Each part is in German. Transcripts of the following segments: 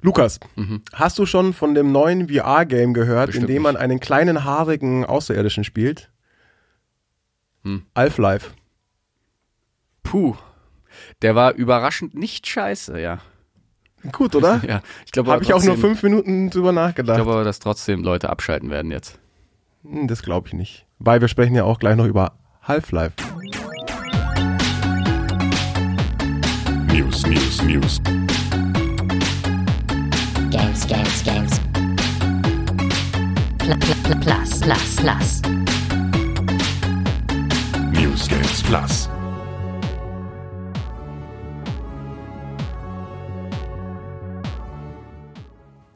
Lukas, hast du schon von dem neuen VR-Game gehört, Bestimmt in dem man nicht. einen kleinen haarigen Außerirdischen spielt? Hm. Half-Life. Puh. Der war überraschend nicht scheiße, ja. Gut, oder? Ja, ich glaube, Habe aber ich auch nur fünf Minuten drüber Ich nachgedacht. glaube aber, dass trotzdem Leute abschalten werden jetzt. Hm, Das glaube ich nicht. Weil wir sprechen ja auch gleich noch über Half-Life. News, News, News. Games, games, games. Pl pl pl plus, plus, plus. News Games Plus.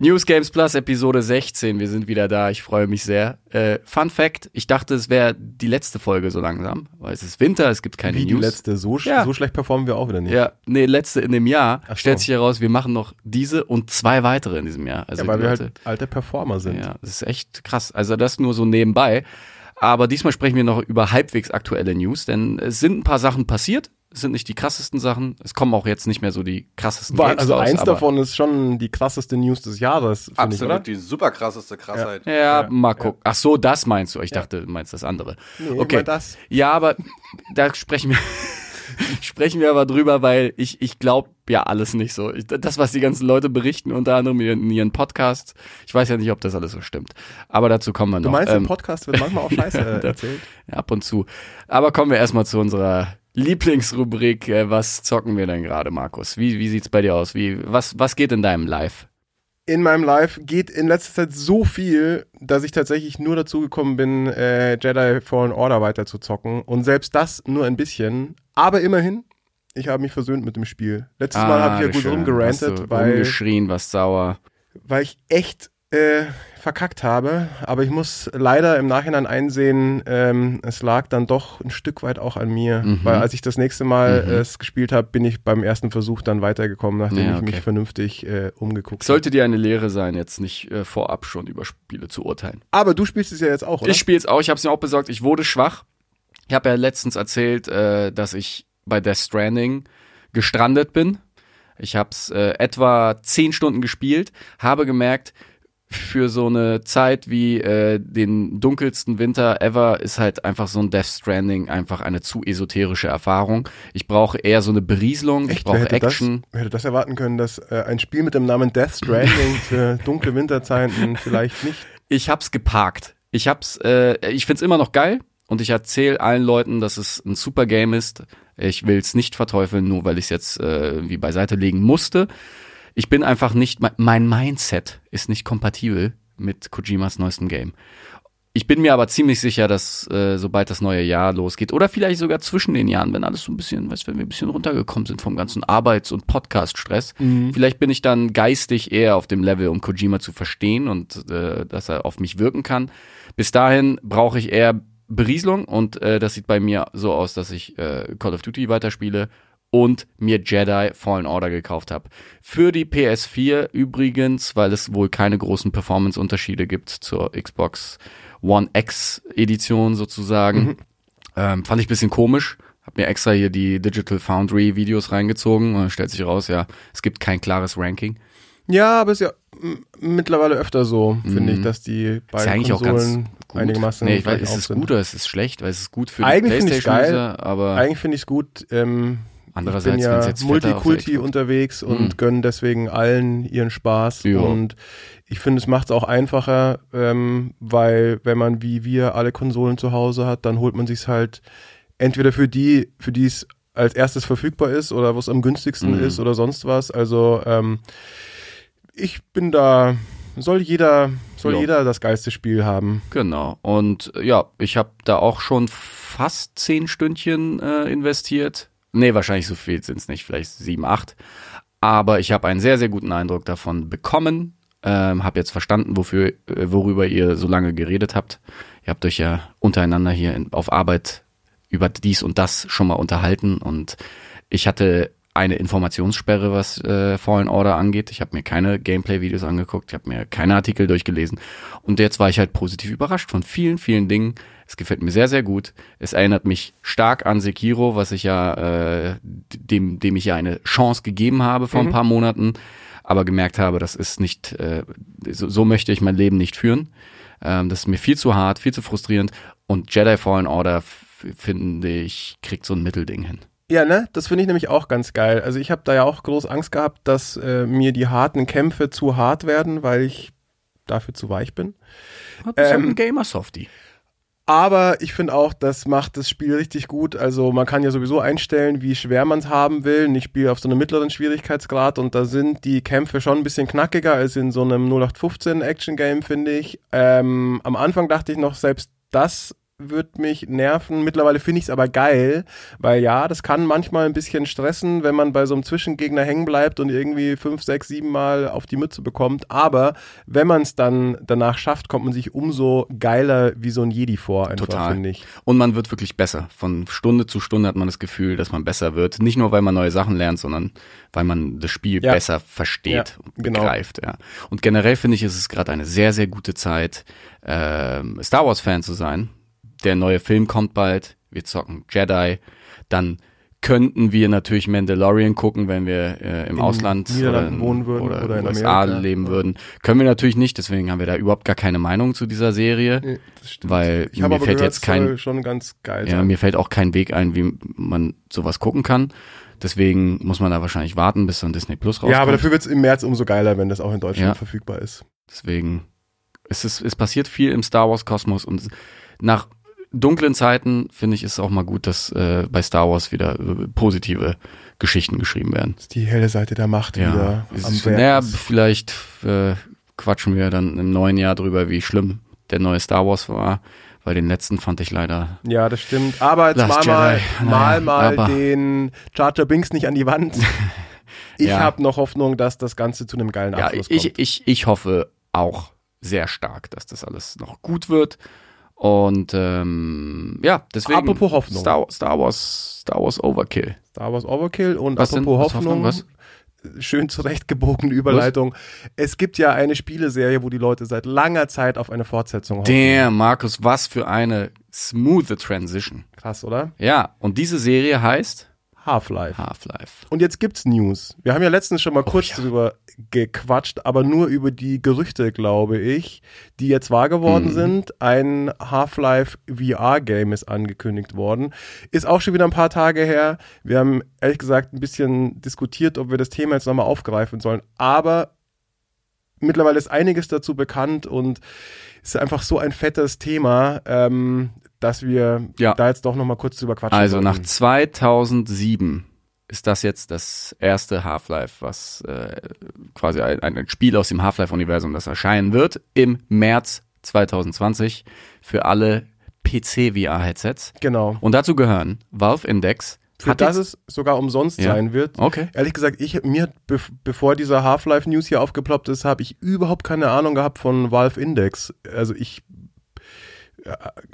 News Games Plus Episode 16, wir sind wieder da, ich freue mich sehr. Äh, Fun Fact, ich dachte, es wäre die letzte Folge so langsam, weil es ist Winter, es gibt keine Wie die News. letzte. So, sch Ja. so schlecht performen wir auch wieder nicht. Ja, nee, letzte in dem Jahr. Ach so. Stellt sich heraus, wir machen noch diese und zwei weitere in diesem Jahr. Also Ja, weil die wir Leute- halt alte Performer sind. Ja, das ist echt krass. Also das nur so nebenbei. Aber diesmal sprechen wir noch über halbwegs aktuelle News, denn es sind ein paar Sachen passiert. Es sind nicht die krassesten Sachen. Es kommen auch jetzt nicht mehr so die krassesten War, Games also raus, eins davon ist schon die krasseste News des Jahres, ich, Absolut oder? die super krasseste Krassheit. Ja, mal gucken. Ach so, das meinst du. Ich dachte, du meinst das andere. Nee, okay. das. Ja, aber da sprechen wir, sprechen wir aber drüber, weil ich, ich glaube ja alles nicht so. Ich, das, was die ganzen Leute berichten, unter anderem in ihren Podcasts, ich weiß ja nicht, ob das alles so stimmt. Aber dazu kommen wir noch. Du meinst, im Ähm, Podcast wird manchmal auch Scheiße äh, erzählt? ja, ab und zu. Aber kommen wir erstmal zu unserer Lieblingsrubrik. Äh, Was zocken wir denn gerade, Markus? Wie, wie sieht's bei dir aus? Wie, was, was geht in deinem Live? In meinem Live geht in letzter Zeit so viel, dass ich tatsächlich nur dazu gekommen bin, äh, Jedi Fallen Order weiter zu zocken. Und selbst das nur ein bisschen. Aber immerhin, ich habe mich versöhnt mit dem Spiel. Letztes Mal habe ich ja gut Ah, schön. rumgerantet, weil, Rumgeschrien, was sauer. weil ich echt äh, verkackt habe. Aber ich muss leider im Nachhinein einsehen, ähm, es lag dann doch ein Stück weit auch an mir. Mhm. Weil als ich das nächste Mal Mhm. äh, es gespielt habe, bin ich beim ersten Versuch dann weitergekommen, nachdem Ja, ich mich okay. vernünftig äh, umgeguckt habe. Sollte dir eine Lehre sein, jetzt nicht äh, vorab schon über Spiele zu urteilen. Aber du spielst es ja jetzt auch, oder? Ich spiele es auch, ich habe es mir auch besorgt, ich wurde schwach. Ich habe ja letztens erzählt, äh, dass ich bei Death Stranding gestrandet bin. Ich habe es äh, etwa zehn Stunden gespielt, habe gemerkt, für so eine Zeit wie äh, den dunkelsten Winter ever ist halt einfach so ein Death Stranding einfach eine zu esoterische Erfahrung. Ich brauche eher so eine Berieselung, ich Echt? brauche Wer hätte Action. Das, hätte das erwarten können, dass äh, ein Spiel mit dem Namen Death Stranding für dunkle Winterzeiten vielleicht nicht. Ich hab's geparkt. Ich hab's, äh, ich find's immer noch geil und ich erzähle allen Leuten, dass es ein super Game ist. Ich will's nicht verteufeln, nur weil ich es jetzt äh, irgendwie beiseite legen musste. Ich bin einfach nicht, mein- Mindset ist nicht kompatibel mit Kojimas neuestem Game. Ich bin mir aber ziemlich sicher, dass äh, sobald das neue Jahr losgeht oder vielleicht sogar zwischen den Jahren, wenn alles so ein bisschen, weißt, wenn wir ein bisschen runtergekommen sind vom ganzen Arbeits- und Podcast-Stress, vielleicht bin ich dann geistig eher auf dem Level, um Kojima zu verstehen und äh, dass er auf mich wirken kann. Bis dahin brauche ich eher Berieselung und äh, das sieht bei mir so aus, dass ich äh, Call of Duty weiterspiele und mir Jedi Fallen Order gekauft habe. Für die PS4 übrigens, weil es wohl keine großen Performance-Unterschiede gibt zur Xbox One X Edition sozusagen. Ähm, fand ich ein bisschen komisch. Hab mir extra hier die Digital Foundry Videos reingezogen und dann stellt sich raus, ja, es gibt kein klares Ranking. Ja, aber ist ja mittlerweile öfter so, finde ich, dass die Mhm. Ist beiden ja eigentlich auch Konsolen einigermaßen nee, ich weiß, ist es gut oder ist es schlecht? Weil es ist gut für Eigentlich die finde ich's Playstation-User, aber Eigentlich finde ich es gut. Ähm, andererseits, ich bin es ja jetzt Multikulti unterwegs und Mhm. gönne deswegen allen ihren Spaß. Ja. Und ich finde, es macht es auch einfacher, ähm, weil wenn man wie wir alle Konsolen zu Hause hat, dann holt man sich's halt entweder für die, für die es als erstes verfügbar ist oder was am günstigsten Mhm. ist oder sonst was. Also ähm, ich bin da, soll jeder, soll Ja. jeder das geilste Spiel haben. Genau. Und ja, ich habe da auch schon fast zehn Stündchen äh, investiert. Nee, wahrscheinlich so viel sind es nicht, vielleicht sieben, acht. Aber ich habe einen sehr, sehr guten Eindruck davon bekommen. Ähm, habe jetzt verstanden, wofür, äh, worüber ihr so lange geredet habt. Ihr habt euch ja untereinander hier in, auf Arbeit über dies und das schon mal unterhalten und ich hatte eine Informationssperre, was äh, Fallen Order angeht. Ich habe mir keine Gameplay-Videos angeguckt, ich habe mir keine Artikel durchgelesen und jetzt war ich halt positiv überrascht von vielen, vielen Dingen. Es gefällt mir sehr, sehr gut. Es erinnert mich stark an Sekiro, was ich ja äh, dem, dem ich ja eine Chance gegeben habe vor ein paar Monaten. aber gemerkt habe, das ist nicht, äh, so, so möchte ich mein Leben nicht führen. Ähm, das ist mir viel zu hart, viel zu frustrierend. Und Jedi Fallen Order, finde ich, kriegt so ein Mittelding hin. Ja, ne? Das finde ich nämlich auch ganz geil. Also ich habe da ja auch groß Angst gehabt, dass äh, mir die harten Kämpfe zu hart werden, weil ich dafür zu weich bin. Du bist Ähm, ein Gamer-Softie. Aber ich finde auch, das macht das Spiel richtig gut. Also man kann ja sowieso einstellen, wie schwer man es haben will. Ich spiele auf so einem mittleren Schwierigkeitsgrad und da sind die Kämpfe schon ein bisschen knackiger als in so einem 0815 Action Game, finde ich. Ähm, am Anfang dachte ich noch, selbst das wird mich nerven. Mittlerweile finde ich es aber geil, weil ja, das kann manchmal ein bisschen stressen, wenn man bei so einem Zwischengegner hängen bleibt und irgendwie fünf, sechs, sieben Mal auf die Mütze bekommt. Aber wenn man es dann danach schafft, kommt man sich umso geiler wie so ein Jedi vor, einfach, Total. finde ich. Und man wird wirklich besser. Von Stunde zu Stunde hat man das Gefühl, dass man besser wird. Nicht nur, weil man neue Sachen lernt, sondern weil man das Spiel Ja. besser versteht Ja, und genau. begreift. Ja. Und generell finde ich, ist es gerade eine sehr, sehr gute Zeit, ähm, Star Wars-Fan zu sein. Der neue Film kommt bald. Wir zocken Jedi. Dann könnten wir natürlich Mandalorian gucken, wenn wir äh, im In Ausland Niederlanden in- wohnen würden oder, oder in USA Amerika. leben würden. Können wir natürlich nicht, deswegen haben wir da überhaupt gar keine Meinung zu dieser Serie. Nee, das stimmt. Weil ich mir fällt gehört, jetzt kein- schon ganz geil Ja, mir fällt auch kein Weg ein, wie man sowas gucken kann. Deswegen muss man da wahrscheinlich warten, bis dann Disney Plus rauskommt. Ja, aber dafür wird es im März umso geiler, wenn das auch in Deutschland Ja. verfügbar ist. Deswegen es ist es passiert viel im Star Wars Kosmos und nach dunklen Zeiten finde ich ist es auch mal gut, dass äh, bei Star Wars wieder äh, positive Geschichten geschrieben werden. Dass die helle Seite der Macht wieder es am ist, Werk naja, ist. vielleicht äh, quatschen wir dann im neuen Jahr drüber, wie schlimm der neue Star Wars war, weil den letzten fand ich leider Ja, das stimmt. Aber jetzt Last mal mal, Jedi. mal, Naja, mal aber- den Jar Binks nicht an die Wand. Ich Ja. habe noch Hoffnung, dass das Ganze zu einem geilen Ja, Abschluss kommt. ich, ich, ich hoffe auch sehr stark, dass das alles noch gut wird. Und ähm, ja, deswegen Apropos Hoffnung. Star, Star Wars, Star Wars Overkill. Star Wars Overkill und Was denn? apropos Was Hoffnung, Hoffnung? schön zurechtgebogene Überleitung. Es gibt ja eine Spieleserie, wo die Leute seit langer Zeit auf eine Fortsetzung hoffen. Damn, Markus, was für eine smooth Transition. Krass, oder? Ja, und diese Serie heißt Half-Life. Half-Life. Und jetzt gibt's News. Wir haben ja letztens schon mal kurz ja. drüber gequatscht, aber nur über die Gerüchte, glaube ich, die jetzt wahr geworden Mhm. sind. Ein Half-Life VR-Game ist angekündigt worden. Ist auch schon wieder ein paar Tage her. Wir haben ehrlich gesagt ein bisschen diskutiert, ob wir das Thema jetzt nochmal aufgreifen sollen. Aber mittlerweile ist einiges dazu bekannt und es ist einfach so ein fettes Thema, ähm, dass wir Ja. da jetzt doch nochmal kurz drüber quatschen Also nach sollten. 2007 ist das jetzt das erste Half-Life, was äh, quasi ein, ein Spiel aus dem Half-Life-Universum, das erscheinen wird im März 2020 für alle PC-VR-Headsets. Genau. Und dazu gehören Valve Index. Für hat das es sogar umsonst Ja. sein wird. Okay. Ehrlich gesagt, ich mir hat, bev bevor dieser Half-Life News hier aufgeploppt ist, habe ich überhaupt keine Ahnung gehabt von Valve Index. Also ich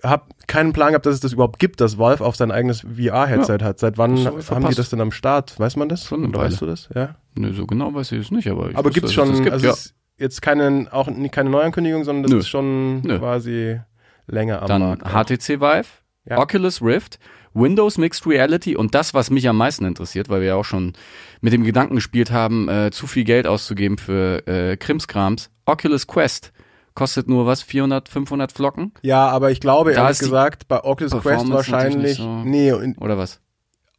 habe keinen Plan gehabt, dass es das überhaupt gibt, dass Valve auf sein eigenes VR-Headset hat. Seit wann haben die das denn am Start? Weiß man das? Schon eine Weile. weißt du das? Ja. Nö, so genau weiß ich es nicht, aber ich Aber gibt's es schon, das gibt, also ja. es ist jetzt keine, auch keine Neuankündigung, sondern das Nö. ist schon Nö. quasi länger am Dann Markt. HTC Vive, Ja. Oculus Rift, Windows Mixed Reality und das, was mich am meisten interessiert, weil wir ja auch schon mit dem Gedanken gespielt haben, äh, zu viel Geld auszugeben für äh, Krimskrams. Oculus Quest kostet nur was, 400, 500 Flocken Ja, aber ich glaube, Da ehrlich gesagt, bei Oculus Quest wahrscheinlich, so- nee, oder was?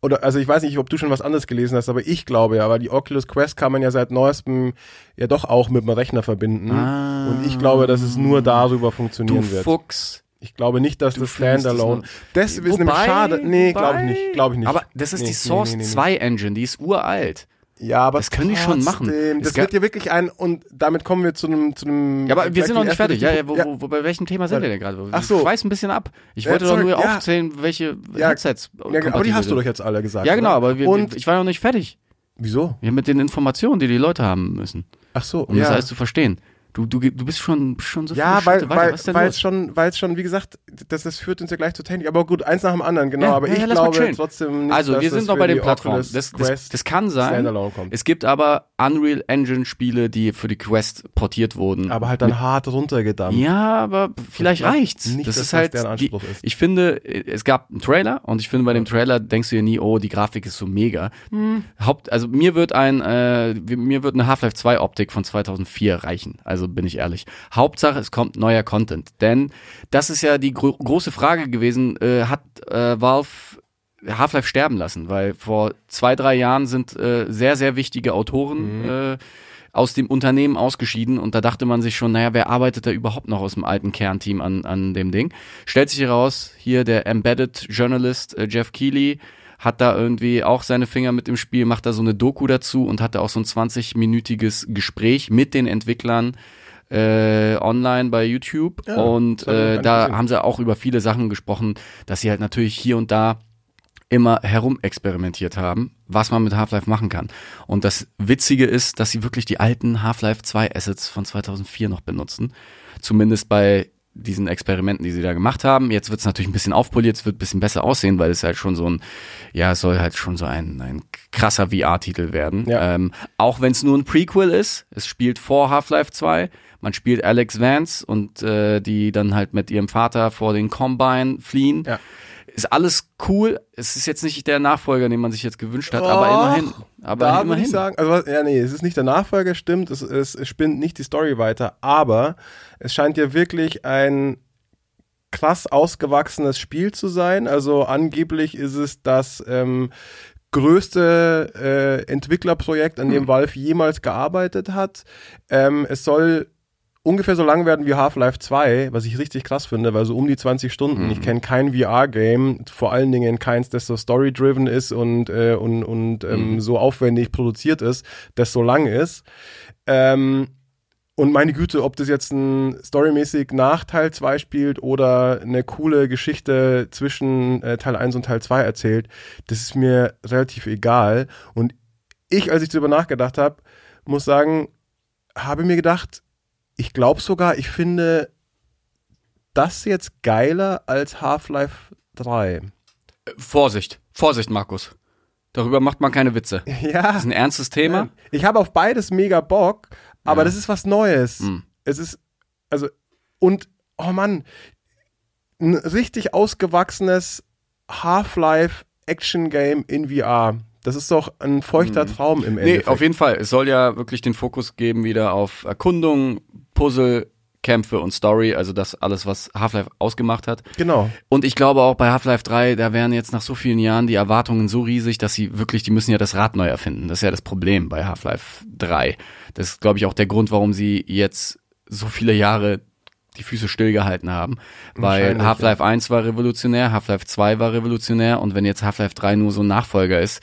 oder also ich weiß nicht, ob du schon was anderes gelesen hast, aber ich glaube ja, aber die Oculus Quest kann man ja seit neuestem ja doch auch mit dem Rechner verbinden. Ah. Und ich glaube, dass es nur darüber Du funktionieren wird. Fuchs. Ich glaube nicht, dass Du das das Standalone. nur- Das ist nämlich schade. Nee, glaube ich nicht. Glaube ich nicht. Aber das ist Nee, die Source nee, nee. 2 Engine, die ist uralt. Ja, aber das können die schon machen. Es Das gab- wird ja wirklich ein und damit kommen wir zu einem zu einem. Ja, aber wir sind noch nicht fertig. Ja, ja, wo, ja, Wo, wo, bei welchem Thema sind wir denn gerade? Ach so. Ich weiß ein bisschen ab. Ich Ja, wollte sorry, doch nur ja. aufzählen, welche Ja, Headsets. ja, aber die hast du doch jetzt alle gesagt. Ja, genau, oder? aber wir, und ich war noch nicht fertig. wieso? Ja, mit den Informationen, die die Leute haben müssen, Ach so, um ja. das alles zu verstehen. Du, du, du bist schon, schon so Ja, weil, weil, Was ist denn weil es schon, weil es schon, wie gesagt, das, das führt uns ja gleich zur Technik. Aber gut, eins nach dem anderen, genau. Ja, aber ja, ich ja, glaube trotzdem nicht, Also, wir sind noch bei den Plattformen. Das, das, das kann sein. Es gibt aber Unreal Engine Spiele, die für die Quest portiert wurden. aber halt dann hart runtergedampft. Ja, aber vielleicht reicht's. nicht, das ist halt die, ist. Ich finde, es gab einen Trailer und ich finde bei dem Trailer denkst du dir nie, oh, die Grafik ist so mega. Hm. Haupt, also mir wird ein, äh, mir wird eine Half-Life 2 Optik von 2004 reichen. Also bin ich ehrlich. Hauptsache, es kommt neuer Content, denn das ist ja die gro große Frage gewesen. Äh, hat äh, Valve Half-Life sterben lassen, weil vor zwei, drei Jahren sind äh, sehr, sehr wichtige Autoren Mhm. äh, aus dem Unternehmen ausgeschieden und da dachte man sich schon, naja, wer arbeitet da überhaupt noch aus dem alten Kernteam an, an dem Ding? Stellt sich heraus, hier der Embedded Journalist äh, Jeff Keighley hat da irgendwie auch seine Finger mit im Spiel, macht da so eine Doku dazu und hatte auch so ein 20-minütiges Gespräch mit den Entwicklern äh, online bei YouTube Ja, und äh, da gesehen. haben sie auch über viele Sachen gesprochen, dass sie halt natürlich hier und da immer herumexperimentiert haben, was man mit Half-Life machen kann. Und das Witzige ist, dass sie wirklich die alten Half-Life 2 Assets von 2004 noch benutzen. Zumindest bei diesen Experimenten, die sie da gemacht haben. Jetzt wird es natürlich ein bisschen aufpoliert, es wird ein bisschen besser aussehen, weil es halt schon so ein, ja, es soll halt schon so ein, ein krasser VR-Titel werden. Ja. Ähm, auch wenn es nur ein Prequel ist, es spielt vor Half-Life 2. Man spielt Alex Vance und äh, die dann halt mit ihrem Vater vor den Combine fliehen. Ja. Ist alles cool. Es ist jetzt nicht der Nachfolger, den man sich jetzt gewünscht hat, aber Och, immerhin. Aber da würde immerhin. ich sagen, also ja, nee, es ist nicht der Nachfolger, stimmt, es, es, es spinnt nicht die Story weiter, aber es scheint ja wirklich ein krass ausgewachsenes Spiel zu sein. Also angeblich ist es das ähm, größte äh, Entwicklerprojekt, an dem Valve jemals gearbeitet hat. Ähm, es soll ungefähr so lang werden wie Half-Life 2, was ich richtig krass finde, weil so um die 20 Stunden. Ich kenne kein VR-Game, vor allen Dingen keins, das so story-driven ist und, äh, und, und ähm, so aufwendig produziert ist, das so lang ist. Ähm, und meine Güte, ob das jetzt ein storymäßig nach Teil 2 spielt oder eine coole Geschichte zwischen äh, Teil 1 und Teil 2 erzählt, das ist mir relativ egal. Und ich, als ich darüber nachgedacht habe, muss sagen, habe mir gedacht, ich glaube sogar, ich finde das jetzt geiler als Half-Life 3. Vorsicht, Vorsicht, Markus. Darüber macht man keine Witze. Ja. Das ist ein ernstes Thema. Ich habe auf beides mega Bock, aber Ja. das ist was Neues. Hm. Es ist, also, und, oh Mann, ein richtig ausgewachsenes Half-Life Action-Game in VR. Das ist doch ein feuchter Traum im Nee, Endeffekt. auf jeden Fall. Es soll ja wirklich den Fokus geben wieder auf Erkundung, Puzzle, Kämpfe und Story, also das alles, was Half-Life ausgemacht hat. Genau. Und ich glaube auch bei Half-Life 3, da wären jetzt nach so vielen Jahren die Erwartungen so riesig, dass sie wirklich, die müssen ja das Rad neu erfinden. Das ist ja das Problem bei Half-Life 3. Das ist, glaube ich, auch der Grund, warum sie jetzt so viele Jahre die Füße stillgehalten haben. Weil Half-Life 1 war revolutionär, Half-Life 2 war revolutionär und wenn jetzt Half-Life 3 nur so ein Nachfolger ist,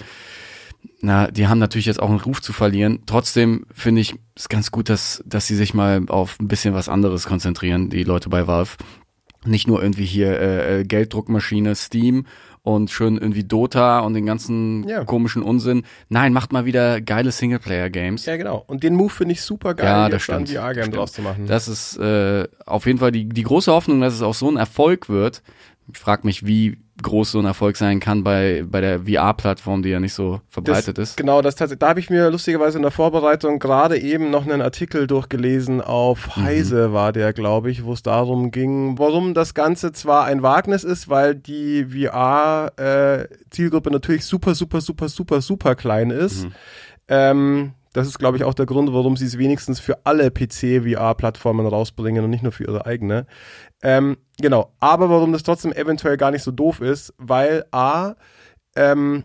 na, die haben natürlich jetzt auch einen Ruf zu verlieren. Trotzdem finde ich es ganz gut, dass, dass sie sich mal auf ein bisschen was anderes konzentrieren, die Leute bei Valve. Nicht nur irgendwie hier äh, äh, Gelddruckmaschine, Steam und schön irgendwie Dota und den ganzen Ja. komischen Unsinn. Nein, macht mal wieder geile Singleplayer-Games. Ja, genau. Und den Move finde ich super geil, Ja, das jetzt ein stimmt. VR-Game Stimmt. draus zu machen. Das ist äh, auf jeden Fall die, die große Hoffnung, dass es auch so ein Erfolg wird. Ich frage mich, wie groß so ein Erfolg sein kann bei, bei der VR-Plattform, die ja nicht so verbreitet das, ist. Genau, das tatsächlich. Da habe ich mir lustigerweise in der Vorbereitung gerade eben noch einen Artikel durchgelesen auf Mhm. Heise war der, glaube ich, wo es darum ging, warum das Ganze zwar ein Wagnis ist, weil die VR-Zielgruppe natürlich super, super, super, super, super klein ist. Mhm. Ähm, das ist, glaube ich, auch der Grund, warum sie es wenigstens für alle PC-VR-Plattformen rausbringen und nicht nur für ihre eigene. Ähm, genau, aber warum das trotzdem eventuell gar nicht so doof ist, weil A, ähm,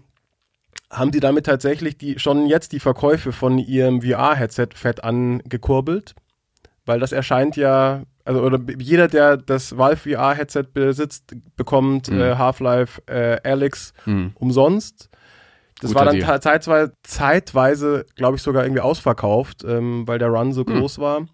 haben die damit tatsächlich die, schon jetzt die Verkäufe von ihrem VR-Headset fett angekurbelt, weil das erscheint ja, also oder jeder, der das Valve VR-Headset besitzt, bekommt Mhm. äh, Half-Life äh, Alyx Hm. umsonst. Das Guter war dann Deal. zeitweise, zeitweise glaube ich, sogar irgendwie ausverkauft, ähm, weil der Run so Hm. groß war.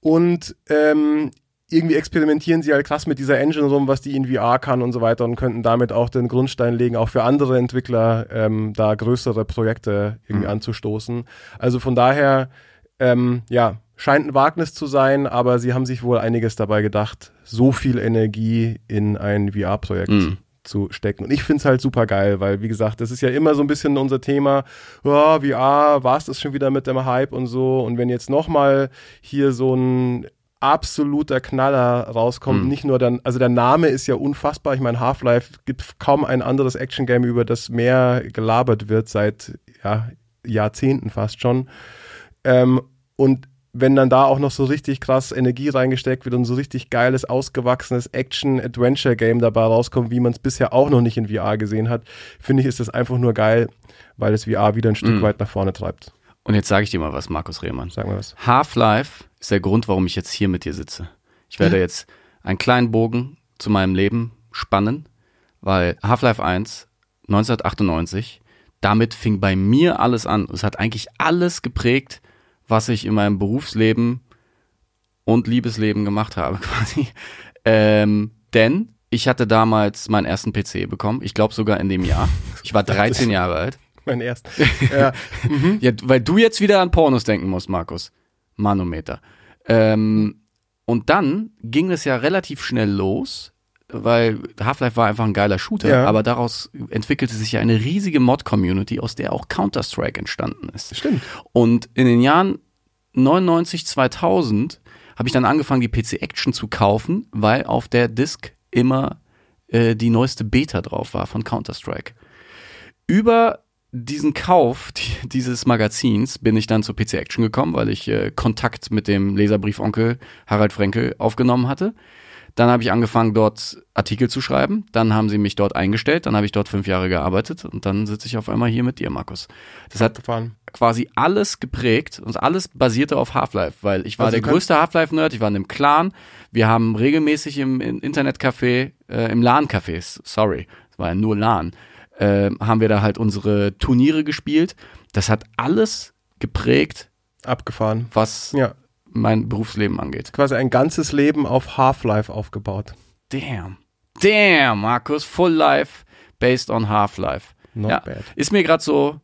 Und ähm, irgendwie experimentieren sie halt krass mit dieser Engine rum, was die in VR kann und so weiter und könnten damit auch den Grundstein legen, auch für andere Entwickler ähm, da größere Projekte irgendwie Hm. anzustoßen. Also von daher, ähm, ja, scheint ein Wagnis zu sein, aber sie haben sich wohl einiges dabei gedacht, so viel Energie in ein VR-Projekt Mhm. Zu stecken. Und ich finde es halt super geil, weil, wie gesagt, das ist ja immer so ein bisschen unser Thema. Ja, VR, war es das schon wieder mit dem Hype und so. Und wenn jetzt nochmal hier so ein absoluter Knaller rauskommt, Mhm. nicht nur dann, also der Name ist ja unfassbar. Ich meine, Half-Life gibt kaum ein anderes Action-Game, über das mehr gelabert wird seit ja, Jahrzehnten fast schon. Ähm, und wenn dann da auch noch so richtig krass Energie reingesteckt wird und so richtig geiles, ausgewachsenes Action-Adventure-Game dabei rauskommt, wie man es bisher auch noch nicht in VR gesehen hat, finde ich, ist das einfach nur geil, weil es VR wieder ein Stück Mhm. weit nach vorne treibt. Und jetzt sage ich dir mal was, Markus Rehmann. Sagen wir was. Half-Life ist der Grund, warum ich jetzt hier mit dir sitze. Ich werde jetzt einen kleinen Bogen zu meinem Leben spannen, weil Half-Life 1 1998, damit fing bei mir alles an. Es hat eigentlich alles geprägt, was ich in meinem Berufsleben und Liebesleben gemacht habe, quasi. Ähm, denn ich hatte damals meinen ersten PC bekommen. Ich glaube sogar in dem Jahr. Ich war 13 Jahre alt. Mein erst. ja, Ja, weil du jetzt wieder an Pornos denken musst, Markus. Manometer. Ähm, und dann ging es ja relativ schnell los, weil Half-Life war einfach ein geiler Shooter, Ja. aber daraus entwickelte sich ja eine riesige Mod-Community, aus der auch Counter-Strike entstanden ist. stimmt. Und in den Jahren 99, 2000 habe ich dann angefangen, die PC Action zu kaufen, weil auf der Disk immer äh, die neueste Beta drauf war von Counter-Strike. Über diesen Kauf die, dieses Magazins bin ich dann zur PC Action gekommen, weil ich äh, Kontakt mit dem Leserbriefonkel Harald Frenkel aufgenommen hatte. Dann habe ich angefangen, dort Artikel zu schreiben. Dann haben sie mich dort eingestellt. Dann habe ich dort fünf Jahre gearbeitet. Und dann sitze ich auf einmal hier mit dir, Markus. Das hat Gefahren. quasi alles geprägt und alles basierte auf Half-Life, weil ich war Also der größte Half-Life-Nerd, ich war in einem Clan, wir haben regelmäßig im, im Internetcafé, äh, im LAN-Café, sorry, es war ja nur LAN, äh, haben wir da halt unsere Turniere gespielt. Das hat alles geprägt, Abgefahren. was Ja, mein Berufsleben angeht. quasi ein ganzes Leben auf Half-Life aufgebaut. Damn. Damn, Markus, Full Life based on Half-Life. Not Ja, bad. ist mir gerade so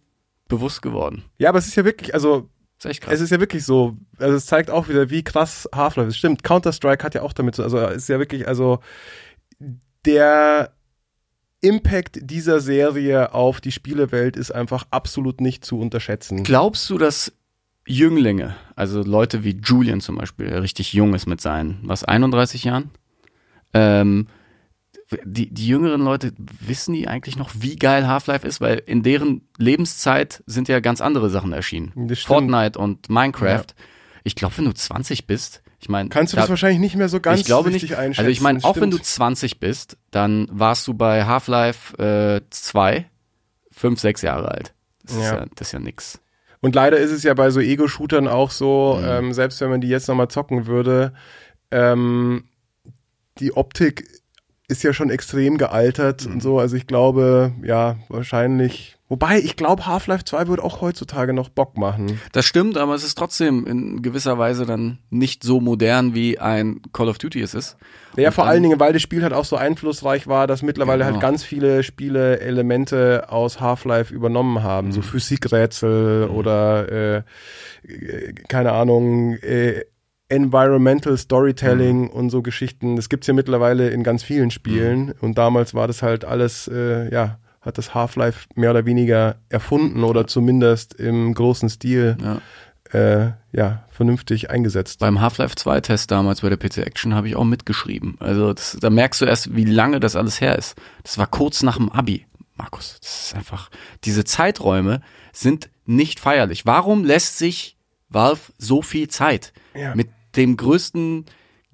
bewusst geworden. Ja, aber es ist ja wirklich, also Ist echt krass. Es ist ja wirklich so, also es zeigt auch wieder, wie krass Half-Life ist. Stimmt, Counter-Strike hat ja auch damit zu, also es ist ja wirklich, also der Impact dieser Serie auf die Spielewelt ist einfach absolut nicht zu unterschätzen. Glaubst du, dass Jünglinge, also Leute wie Julian zum Beispiel, der richtig jung ist mit seinen, was, 31 Jahren? Ähm, die, die jüngeren Leute, wissen die eigentlich noch, wie geil Half-Life ist? Weil in deren Lebenszeit sind ja ganz andere Sachen erschienen. Stimmt. Fortnite und Minecraft. Ich glaube, wenn du 20 bist, ich meine. Kannst du das wahrscheinlich nicht mehr so ganz ich glaube richtig nicht. einschätzen. Also ich meine, auch wenn du stimmt. 20 bist, dann warst du bei Half-Life äh, 2 fünf, sechs Jahre alt. Das, Ist, Ja. ja, das ist ja nix. Und leider ist es ja bei so Ego-Shootern auch so, Mhm. ähm, selbst wenn man die jetzt nochmal zocken würde, ähm, die Optik ist ja schon extrem gealtert Mhm. und so. Also ich glaube, ja, wahrscheinlich. Wobei, ich glaube, Half-Life 2 würde auch heutzutage noch Bock machen. Das stimmt, aber es ist trotzdem in gewisser Weise dann nicht so modern, wie ein Call of Duty es ist. Ja, Und vor allen Dingen, weil das Spiel halt auch so einflussreich war, dass mittlerweile Genau. halt ganz viele Spiele Elemente aus Half-Life übernommen haben. Mhm. So Physikrätsel oder äh, äh, keine Ahnung, äh, Environmental Storytelling Mhm. und so Geschichten. Das gibt's ja mittlerweile in ganz vielen Spielen. Mhm. Und damals war das halt alles, äh, ja, hat das Half-Life mehr oder weniger erfunden oder zumindest im großen Stil Ja. äh, ja, vernünftig eingesetzt. Beim Half-Life 2 Test damals bei der PC Action habe ich auch mitgeschrieben. Also das, da merkst du erst, wie lange das alles her ist. Das war kurz nach dem Abi. Markus, das ist einfach, diese Zeiträume sind nicht feierlich. Warum lässt sich Valve so viel Zeit Ja. mit dem größten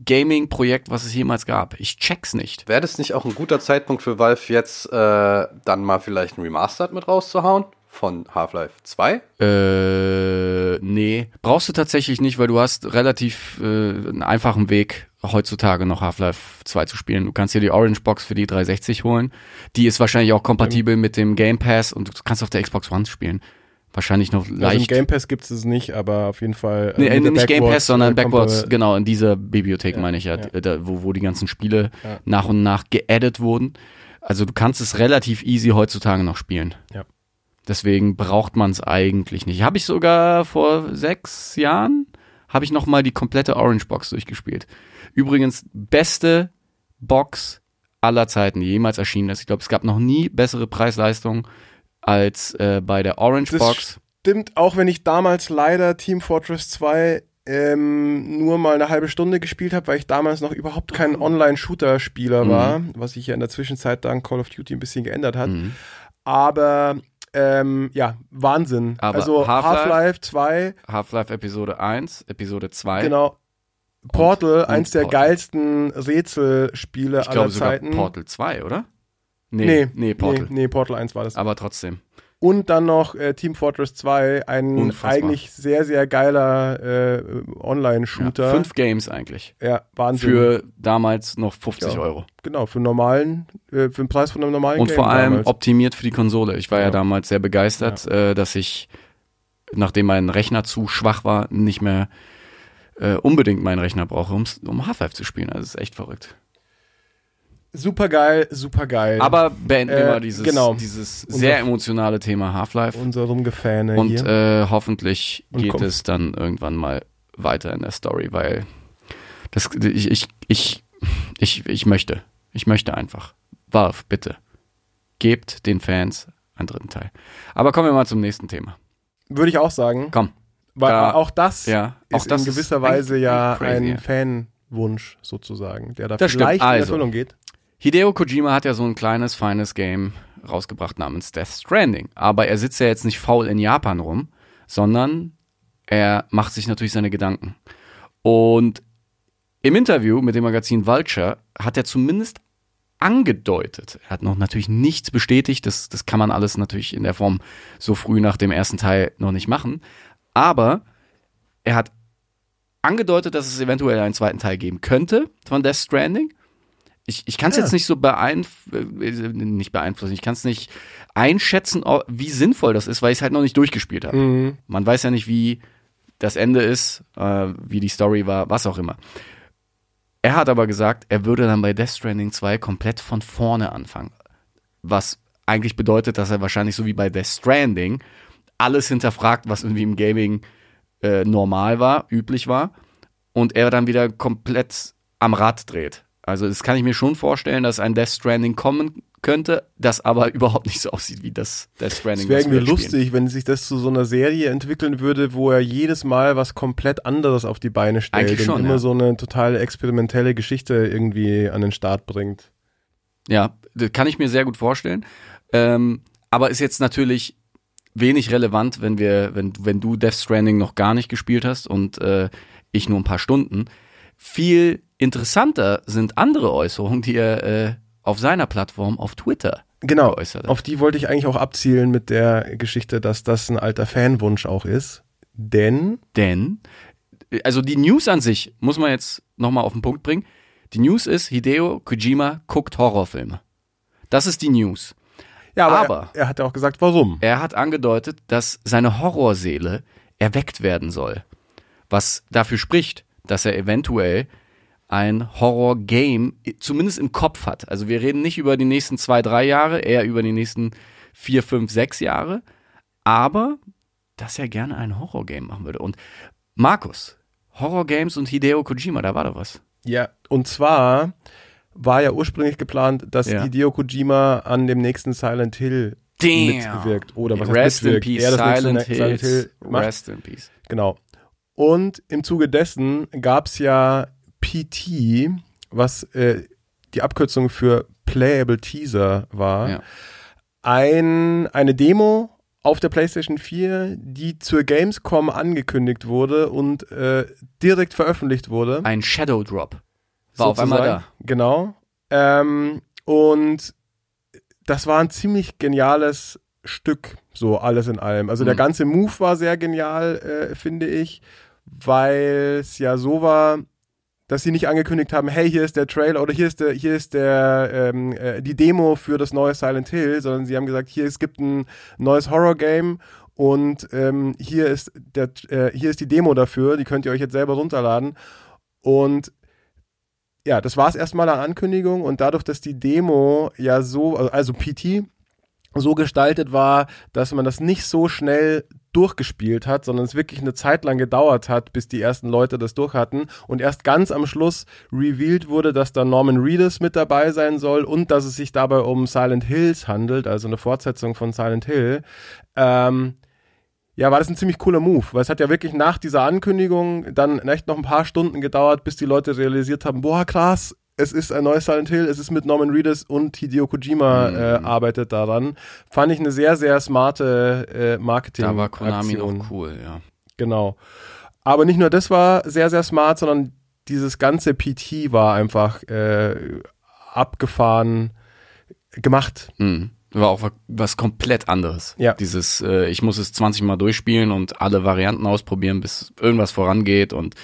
Gaming-Projekt, was es jemals gab? Ich check's nicht. Wäre das nicht auch ein guter Zeitpunkt für Valve jetzt äh, dann mal vielleicht ein Remastered mit rauszuhauen von Half-Life 2? Äh, nee. Brauchst du tatsächlich nicht, weil du hast relativ äh, einen einfachen Weg, heutzutage noch Half-Life 2 zu spielen. Du kannst dir die Orange Box für die 360 holen. Die ist wahrscheinlich auch kompatibel mit dem Game Pass und du kannst auf der Xbox One spielen. Wahrscheinlich noch Also im leicht. Game Pass gibt es nicht, aber auf jeden Fall. nee, äh, äh, mit der nicht Game Pass, sondern äh, Backwards, Compa- genau, in dieser Bibliothek Ja, meine ich ja, ja. Da, wo, wo die ganzen Spiele Ja. nach und nach geaddet wurden. Also du kannst es relativ easy heutzutage noch spielen. Ja. Deswegen braucht man es eigentlich nicht. Habe ich sogar vor sechs Jahren, habe ich nochmal die komplette Orange Box durchgespielt. Übrigens, beste Box aller Zeiten, die jemals erschienen ist. Ich glaube, es gab noch nie bessere Preis-Leistung als äh, bei der Orange Das Box. Stimmt, auch wenn ich damals leider Team Fortress 2 ähm, nur mal eine halbe Stunde gespielt habe, weil ich damals noch überhaupt kein Online-Shooter-Spieler Mhm. war, was sich ja in der Zwischenzeit dank Call of Duty ein bisschen geändert hat. Mhm. Aber ähm, ja, Wahnsinn. Aber also Half-Life- Half-Life 2, Half-Life Episode 1, Episode 2. genau. Portal, und eins der Portal. geilsten Rätselspiele Ich aller glaube sogar Zeiten. Portal 2, oder? Nee, nee, Portal. Nee, nee, Portal 1 war das. Aber trotzdem. Und dann noch äh, Team Fortress 2, ein Unfassbar. eigentlich sehr, sehr geiler äh, Ja, Online-Shooter. fünf Games eigentlich. Ja, Wahnsinn. Für damals noch 50 Ja. Euro. genau, für normalen, äh, für den Preis von einem normalen Und Game vor allem damals. optimiert für die Konsole. Ich war ja, Ja. damals sehr begeistert, äh, dass ich, nachdem mein Rechner zu schwach war, nicht mehr äh, unbedingt meinen Rechner brauche, um Half-Life zu spielen. Also ist echt verrückt. Super geil, super geil. Aber beenden wir Äh, mal dieses, genau. dieses Unser- sehr emotionale Thema Half-Life. unser Rumgefähne Und hier. äh, hoffentlich Und geht kommt. es dann irgendwann mal weiter in der Story, weil das, ich, ich, ich, ich, ich möchte. Ich möchte einfach. Valve, bitte. Gebt den Fans einen dritten Teil. Aber kommen wir mal zum nächsten Thema. Würde ich auch sagen. Komm. Weil da- auch das Ja, ist auch das in ist gewisser Weise ja crazy, ein Fanwunsch sozusagen, der da Das stimmt. vielleicht in Also. Erfüllung geht. Hideo Kojima hat ja so ein kleines, feines Game rausgebracht namens Death Stranding. Aber er sitzt ja jetzt nicht faul in Japan rum, sondern er macht sich natürlich seine Gedanken. Und im Interview mit dem Magazin Vulture hat er zumindest angedeutet, er hat noch natürlich nichts bestätigt, das, das kann man alles natürlich in der Form so früh nach dem ersten Teil noch nicht machen, aber er hat angedeutet, dass es eventuell einen zweiten Teil geben könnte von Death Stranding. Ich, ich kann es Ja. jetzt nicht so beeinf äh, nicht beeinflussen, ich kann es nicht einschätzen, wie sinnvoll das ist, weil ich es halt noch nicht durchgespielt habe. Mhm. Man weiß ja nicht, wie das Ende ist, äh, wie die Story war, was auch immer. Er hat aber gesagt, er würde dann bei Death Stranding 2 komplett von vorne anfangen. Was eigentlich bedeutet, dass er wahrscheinlich so wie bei Death Stranding alles hinterfragt, was irgendwie im Gaming äh, normal war, üblich war, und er dann wieder komplett am Rad dreht. Also das kann ich mir schon vorstellen, dass ein Death Stranding kommen könnte, das aber überhaupt nicht so aussieht wie das Death Stranding. Es wäre irgendwie lustig, wenn sich das zu so einer Serie entwickeln würde, wo er jedes Mal was komplett anderes auf die Beine stellt Eigentlich schon, und immer ja. so eine total experimentelle Geschichte irgendwie an den Start bringt. Ja, das kann ich mir sehr gut vorstellen. Ähm, aber ist jetzt natürlich wenig relevant, wenn wir, wenn, wenn du Death Stranding noch gar nicht gespielt hast und äh, ich nur ein paar Stunden. Viel interessanter sind andere Äußerungen, die er äh, auf seiner Plattform auf Twitter Genau, geäußert hat. auf die wollte ich eigentlich auch abzielen mit der Geschichte, dass das ein alter Fanwunsch auch ist. Denn, Denn, also die News an sich, muss man jetzt nochmal auf den Punkt bringen. Die News ist, Hideo Kojima guckt Horrorfilme. Das ist die News. ja, aber, Aber- er, er hat ja auch gesagt, warum. Er hat angedeutet, dass seine Horrorseele erweckt werden soll. Was dafür spricht, dass er eventuell ein Horror-Game zumindest im Kopf hat. Also wir reden nicht über die nächsten zwei, drei Jahre, eher über die nächsten vier, fünf, sechs Jahre. Aber dass er gerne ein Horror-Game machen würde. Und Markus, Horror-Games und Hideo Kojima, da war doch was. Ja, und zwar war ja ursprünglich geplant, dass Ja. Hideo Kojima an dem nächsten Silent Hill Damn. mitwirkt. Oder was Rest in? Peace, Er Silent, Silent Hill macht. Rest in Peace. Genau. Und im Zuge dessen gab es ja PT, was äh, die Abkürzung für Playable Teaser war. Ja. Ein, eine Demo auf der PlayStation 4, die zur Gamescom angekündigt wurde und äh, direkt veröffentlicht wurde. Ein Shadow Drop. War auf einmal da. sozusagen. Genau. Ähm, und das war ein ziemlich geniales Stück, so alles in allem. Also der Mhm. ganze Move war sehr genial, äh, finde ich, weil es ja so war, dass sie nicht angekündigt haben, hey, hier ist der Trailer oder hier ist der, hier ist der, ähm, äh, die Demo für das neue Silent Hill, sondern sie haben gesagt, hier es gibt ein neues Horror-Game und ähm, hier ist der, äh, hier ist die Demo dafür, die könnt ihr euch jetzt selber runterladen. Und ja, das war es erstmal an Ankündigung und dadurch, dass die Demo ja so, also, also PT so gestaltet war, dass man das nicht so schnell durchgespielt hat, sondern es wirklich eine Zeit lang gedauert hat, bis die ersten Leute das durch hatten und erst ganz am Schluss revealed wurde, dass da Norman Reedus mit dabei sein soll und dass es sich dabei um Silent Hills handelt, also eine Fortsetzung von Silent Hill. Ähm, ja, war das ein ziemlich cooler Move, weil es hat ja wirklich nach dieser Ankündigung dann echt noch ein paar Stunden gedauert, bis die Leute realisiert haben, boah, krass, es ist ein neues Silent Hill, es ist mit Norman Reedus und Hideo Kojima Mhm. äh, arbeitet daran. Fand ich eine sehr, sehr smarte äh, marketing Da war Konami Aktion. noch cool, ja. Genau. Aber nicht nur das war sehr, sehr smart, sondern dieses ganze PT war einfach äh, abgefahren gemacht. Mhm. War auch wa- was komplett anderes. Ja. Dieses, äh, ich muss es 20 Mal durchspielen und alle Varianten ausprobieren, bis irgendwas vorangeht und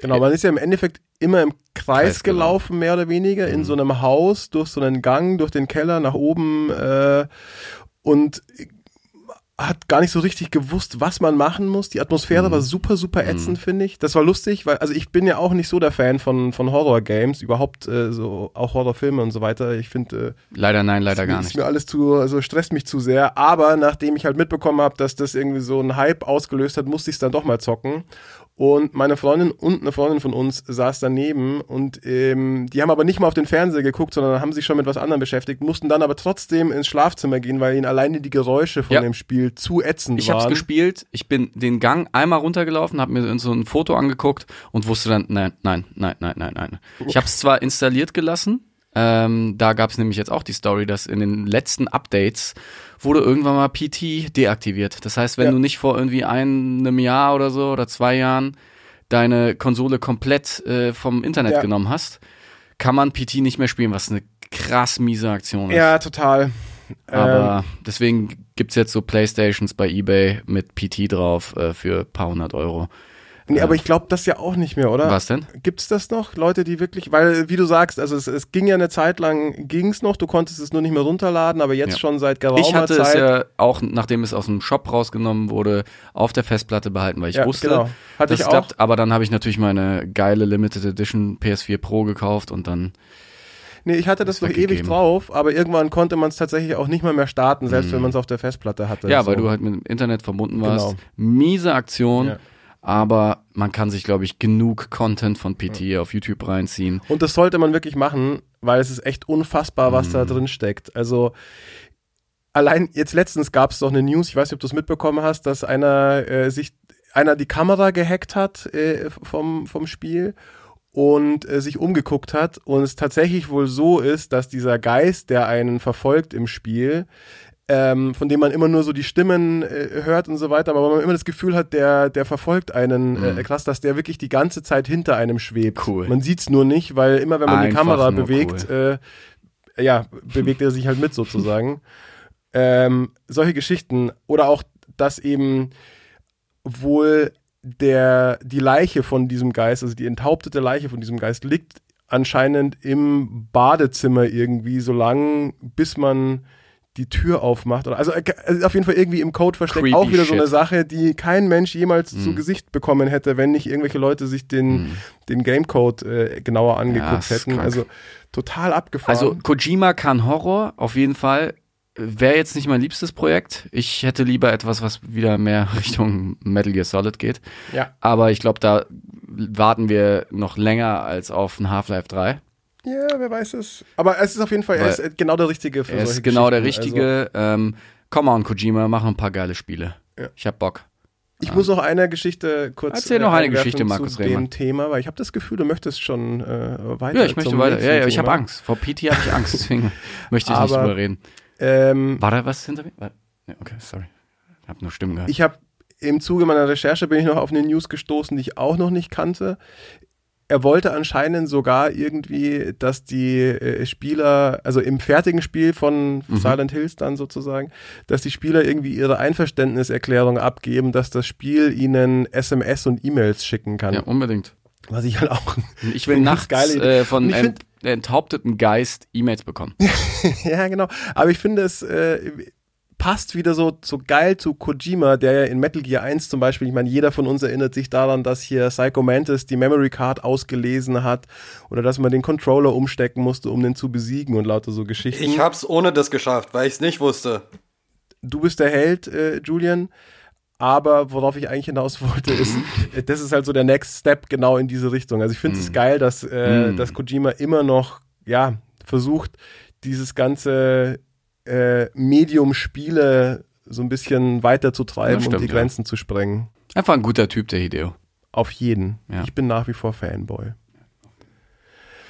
Genau, man ist ja im Endeffekt immer im Kreis, Kreis gelaufen. mehr oder weniger, in Mhm. so einem Haus, durch so einen Gang, durch den Keller nach oben äh, und hat gar nicht so richtig gewusst, was man machen muss. Die Atmosphäre Mhm. war super, super ätzend, finde ich. Das war lustig, weil, also ich bin ja auch nicht so der Fan von, von Horror-Games, überhaupt äh, so, auch Horrorfilme und so weiter. Ich finde, äh, leider nein, leider ist, gar mir- nicht. Ist mir alles zu, also stresst mich zu sehr. Aber nachdem ich halt mitbekommen habe, dass das irgendwie so einen Hype ausgelöst hat, musste ich es dann doch mal zocken. Und meine Freundin und eine Freundin von uns saß daneben und ähm, die haben aber nicht mal auf den Fernseher geguckt, sondern haben sich schon mit was anderem beschäftigt, mussten dann aber trotzdem ins Schlafzimmer gehen, weil ihnen alleine die Geräusche von Ja. dem Spiel zu ätzend Ich hab's waren. gespielt, ich bin den Gang einmal runtergelaufen, habe mir so ein Foto angeguckt und wusste dann, nein, nein, nein, nein, nein, nein. Ich habe es zwar installiert gelassen, ähm, da gab's nämlich jetzt auch die Story, dass in den letzten Updates wurde irgendwann mal PT deaktiviert. Das heißt, wenn Ja. du nicht vor irgendwie einem Jahr oder so oder zwei Jahren deine Konsole komplett äh, vom Internet Ja. genommen hast, kann man PT nicht mehr spielen, was eine krass miese Aktion ist. ja, total. Aber deswegen gibt's jetzt so Playstations bei Ebay mit PT drauf äh, für paar hundert Euro. Nee, aber ich glaube das ja auch nicht mehr, oder? Was denn? Gibt's das noch? Leute, die wirklich, weil, wie du sagst, also es, es ging ja eine Zeit lang, ging's noch, du konntest es nur nicht mehr runterladen, aber jetzt Ja. schon seit geraumer Ich hatte Zeit. es ja auch, nachdem es aus dem Shop rausgenommen wurde, auf der Festplatte behalten, weil ich Ja, wusste, genau. Hatte das ich auch. klappt. Aber dann habe ich natürlich meine geile Limited Edition PS4 Pro gekauft und dann Nee, ich hatte das noch ewig drauf, aber irgendwann konnte man es tatsächlich auch nicht mal mehr starten, selbst Mhm. wenn man es auf der Festplatte hatte. ja, weil so. du halt mit dem Internet verbunden warst. Genau. Miese Aktion, Ja. Aber man kann sich, glaube ich, genug Content von PT auf YouTube reinziehen. Und das sollte man wirklich machen, weil es ist echt unfassbar, was Mhm. da drin steckt. Also allein jetzt letztens gab es doch eine News, ich weiß nicht, ob du es mitbekommen hast, dass einer äh, sich einer die Kamera gehackt hat äh, vom, vom Spiel und äh, sich umgeguckt hat und es tatsächlich wohl so ist, dass dieser Geist, der einen verfolgt im Spiel, ähm, von dem man immer nur so die Stimmen äh, hört und so weiter, aber man immer das Gefühl hat, der, der verfolgt einen äh, krass, dass der wirklich die ganze Zeit hinter einem schwebt. Mhm. Cool. Man sieht's nur nicht, weil immer wenn man die Einfach Kamera nur bewegt, äh, ja, bewegt er sich halt mit sozusagen. ähm, solche Geschichten oder auch, dass eben wohl der, die Leiche von diesem Geist, also die enthauptete Leiche von diesem Geist liegt anscheinend im Badezimmer irgendwie, so lang, bis man die Tür aufmacht. Oder, also, äh, also auf jeden Fall irgendwie im Code versteckt. Creepy auch wieder so eine shit. Sache, die kein Mensch jemals Mhm. zu Gesicht bekommen hätte, wenn nicht irgendwelche Leute sich den, Mhm. den Gamecode äh, genauer Ja, angeguckt ist hätten. krank. Also total abgefahren. Also Kojima kann Horror, auf jeden Fall. Wäre jetzt nicht mein liebstes Projekt. Ich hätte lieber etwas, was wieder mehr Richtung Metal Gear Solid geht. ja. Aber ich glaube, da warten wir noch länger als auf ein Half-Life 3. ja, wer weiß es. Aber es ist auf jeden Fall, er ist äh, genau der Richtige für Er solche ist genau der Geschichten. Also, Richtige. ähm, komm on, Kojima, mach ein paar geile Spiele. Ja. Ich hab Bock. ich muss noch eine Geschichte kurz Erzähl noch eine einwerfen Geschichte, Markus zu Rehmann. dem Thema, weil ich habe das Gefühl, du möchtest schon äh, weiter Ja, ich möchte weiter. Ja, ja, ich habe. Angst. Vor PT habe ich Angst, deswegen möchte ich nicht Aber- drüber reden. Ähm, War da was hinter mir? War- Ja, okay, sorry. Ich habe nur Stimmen gehört. Ich habe im Zuge meiner Recherche bin ich noch auf eine News gestoßen, die ich auch noch nicht kannte. Er wollte anscheinend sogar irgendwie, dass die äh, Spieler, also im fertigen Spiel von Mhm. Silent Hills dann sozusagen, dass die Spieler irgendwie ihre Einverständniserklärung abgeben, dass das Spiel ihnen SMS und E-Mails schicken kann. ja, unbedingt. Was ich halt auch. Ich will nachts äh, von ent find- enthaupteten Geist E-Mails bekommen. ja, genau. Aber ich finde es äh, passt wieder so, so geil zu Kojima, der ja in Metal Gear 1 zum Beispiel, ich meine, jeder von uns erinnert sich daran, dass hier Psycho Mantis die Memory Card ausgelesen hat oder dass man den Controller umstecken musste, um den zu besiegen und lauter so Geschichten. Ich hab's ohne das geschafft, weil ich's nicht wusste. du bist der Held, äh, Julian. Aber worauf ich eigentlich hinaus wollte, ist, äh, das ist halt so der Next Step genau in diese Richtung. Also ich finde es geil, dass, äh, Mm. dass Kojima immer noch, ja, versucht, dieses ganze äh, Medium Spiele so ein bisschen weiterzutreiben Das und stimmt, die ja. Grenzen zu sprengen. Einfach ein guter Typ, der Hideo. Auf jeden. Ja. Ich bin nach wie vor Fanboy.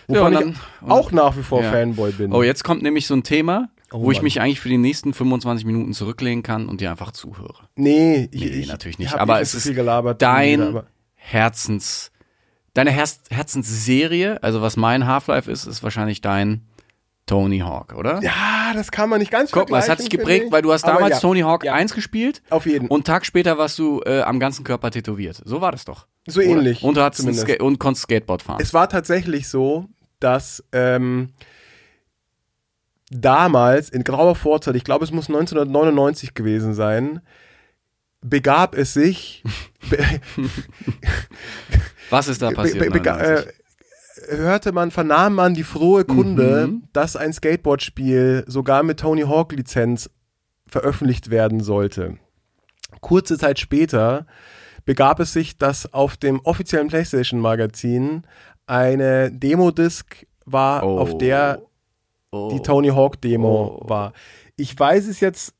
Ja, Wovon ich dann- auch nach wie vor Ja. Fanboy bin. Oh, jetzt kommt nämlich so ein Thema, Oh wo ich mich eigentlich für die nächsten 25 Minuten zurücklehnen kann und dir einfach zuhöre. Nee, ich, Nee, ich, natürlich ich nicht. Aber es ist viel gelabert. Dein Herzens, deine Herz, Herzensserie, also was mein Half-Life ist, ist wahrscheinlich dein Tony Hawk, oder? Ja, das kann man nicht ganz Guck mal, es hat dich geprägt, ich. weil du hast damals ja, Tony Hawk ja. 1 gespielt Auf jeden. und einen Tag später warst du äh, am ganzen Körper tätowiert. So war das doch. So Oder? ähnlich. Und du hattest und konntest Skateboard fahren. Es war tatsächlich so, dass ähm, damals in grauer Vorzeit, ich glaube, es muss 1999 gewesen sein, begab es sich, was ist da passiert? be, bega, 99? äh, hörte man, vernahm man die frohe Kunde, Mhm. dass ein Skateboard-Spiel sogar mit Tony Hawk-Lizenz veröffentlicht werden sollte. Kurze Zeit später begab es sich, dass auf dem offiziellen PlayStation-Magazin eine Demo-Disc war, Oh. auf der Oh. die Tony Hawk Demo Oh. war. Ich weiß es jetzt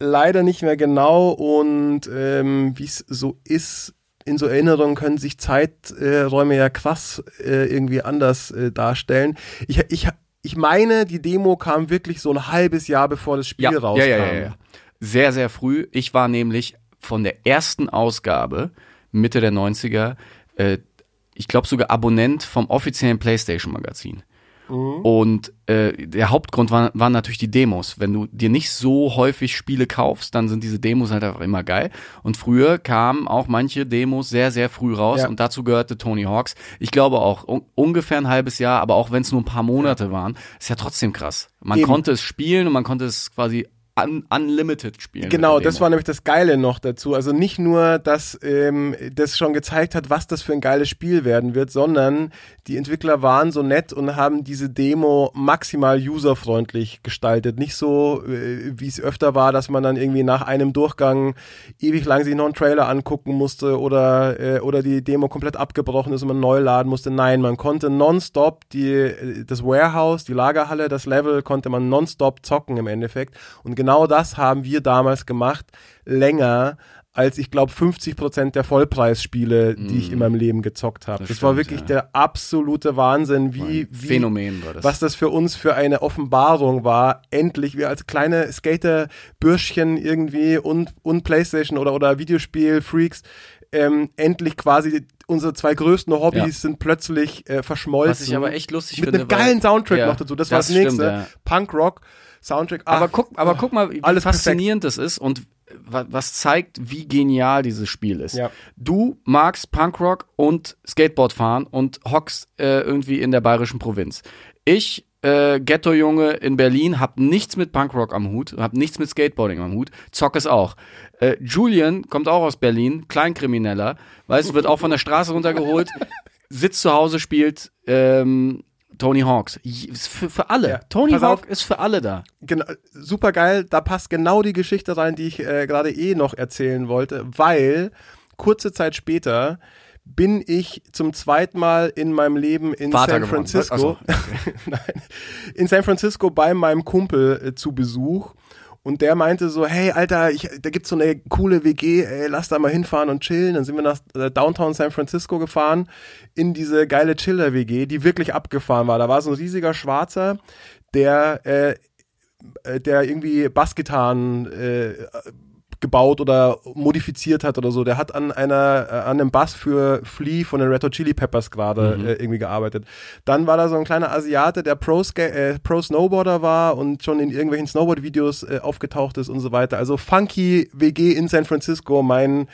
leider nicht mehr genau und ähm, wie es so ist, in so Erinnerungen können sich Zeiträume ja krass äh, irgendwie anders äh, darstellen. Ich, ich, ich meine, die Demo kam wirklich so ein halbes Jahr bevor das Spiel ja, rauskam. ja, ja, ja, ja. Sehr, sehr früh. Ich war nämlich von der ersten Ausgabe, Mitte der 90er, äh, ich glaube sogar Abonnent vom offiziellen PlayStation-Magazin. Und äh, der Hauptgrund war, waren natürlich die Demos. Wenn du dir nicht so häufig Spiele kaufst, dann sind diese Demos halt einfach immer geil. Und früher kamen auch manche Demos sehr, sehr früh raus Ja. und dazu gehörte Tony Hawks. Ich glaube auch un ungefähr ein halbes Jahr, aber auch wenn es nur ein paar Monate waren, ist ja trotzdem krass. Man Eben. konnte es spielen und man konnte es quasi un unlimited spielen. Genau, das war nämlich das Geile noch dazu. Also nicht nur, dass ähm, das schon gezeigt hat, was das für ein geiles Spiel werden wird, sondern die Entwickler waren so nett und haben diese Demo maximal userfreundlich gestaltet. Nicht so, äh, wie es öfter war, dass man dann irgendwie nach einem Durchgang ewig lang sich noch einen Trailer angucken musste oder, äh, oder die Demo komplett abgebrochen ist und man neu laden musste. Nein, man konnte nonstop die, äh, das Warehouse, die Lagerhalle, das Level konnte man nonstop zocken im Endeffekt. Und genau das haben wir damals gemacht, länger als ich glaube 50 Prozent der Vollpreisspiele, die ich in meinem Leben gezockt habe. Das, Das war stimmt, wirklich ja. der absolute Wahnsinn, wie, wie Phänomen war das. was das für uns für eine Offenbarung war, endlich wir als kleine Skater-Bürschchen irgendwie und, und Playstation oder, oder Videospiel-Freaks ähm, endlich quasi unsere zwei größten Hobbys Ja. sind plötzlich äh, verschmolzen. Was ich aber echt lustig Mit finde. einem geilen Soundtrack Ja, noch dazu. Das, war das stimmt, nächste. ja. Punkrock, Soundtrack. Aber ach, guck, aber guck mal, wie alles faszinierend das ist und wa- was zeigt, wie genial dieses Spiel ist. Ja. Du magst Punkrock und Skateboard fahren und hockst äh, irgendwie in der bayerischen Provinz. Ich, äh, Ghetto-Junge in Berlin, hab nichts mit Punkrock am Hut, hab nichts mit Skateboarding am Hut, zock es auch. Äh, Julian kommt auch aus Berlin, Kleinkrimineller, weißt du, wird auch von der Straße runtergeholt, sitzt zu Hause, spielt ähm, Tony Hawks. Für, für alle. Ja. Tony Pass Hawk auf. ist für alle da. genau, super geil. Da passt genau die Geschichte rein, die ich äh, gerade eh noch erzählen wollte, weil kurze Zeit später bin ich zum zweiten Mal in meinem Leben in Vater San geworden. Francisco, so. Nein, in San Francisco bei meinem Kumpel äh, zu Besuch. Und der meinte so, hey, Alter, ich, da gibt's so eine coole WG, ey, lass da mal hinfahren und chillen. Dann sind wir nach äh, Downtown San Francisco gefahren, in diese geile Chiller-WG, die wirklich abgefahren war. Da war so ein riesiger Schwarzer, der, äh, äh, der irgendwie Bassgitarren äh, gebaut oder modifiziert hat oder so. Der hat an einer äh, an einem Bass für Flea von den Red Hot Chili Peppers gerade Mhm. äh, irgendwie gearbeitet. Dann war da so ein kleiner Asiate, der Pro, äh, Pro Snowboarder war und schon in irgendwelchen Snowboard Videos äh, aufgetaucht ist und so weiter. Also funky WG in San Francisco. Mein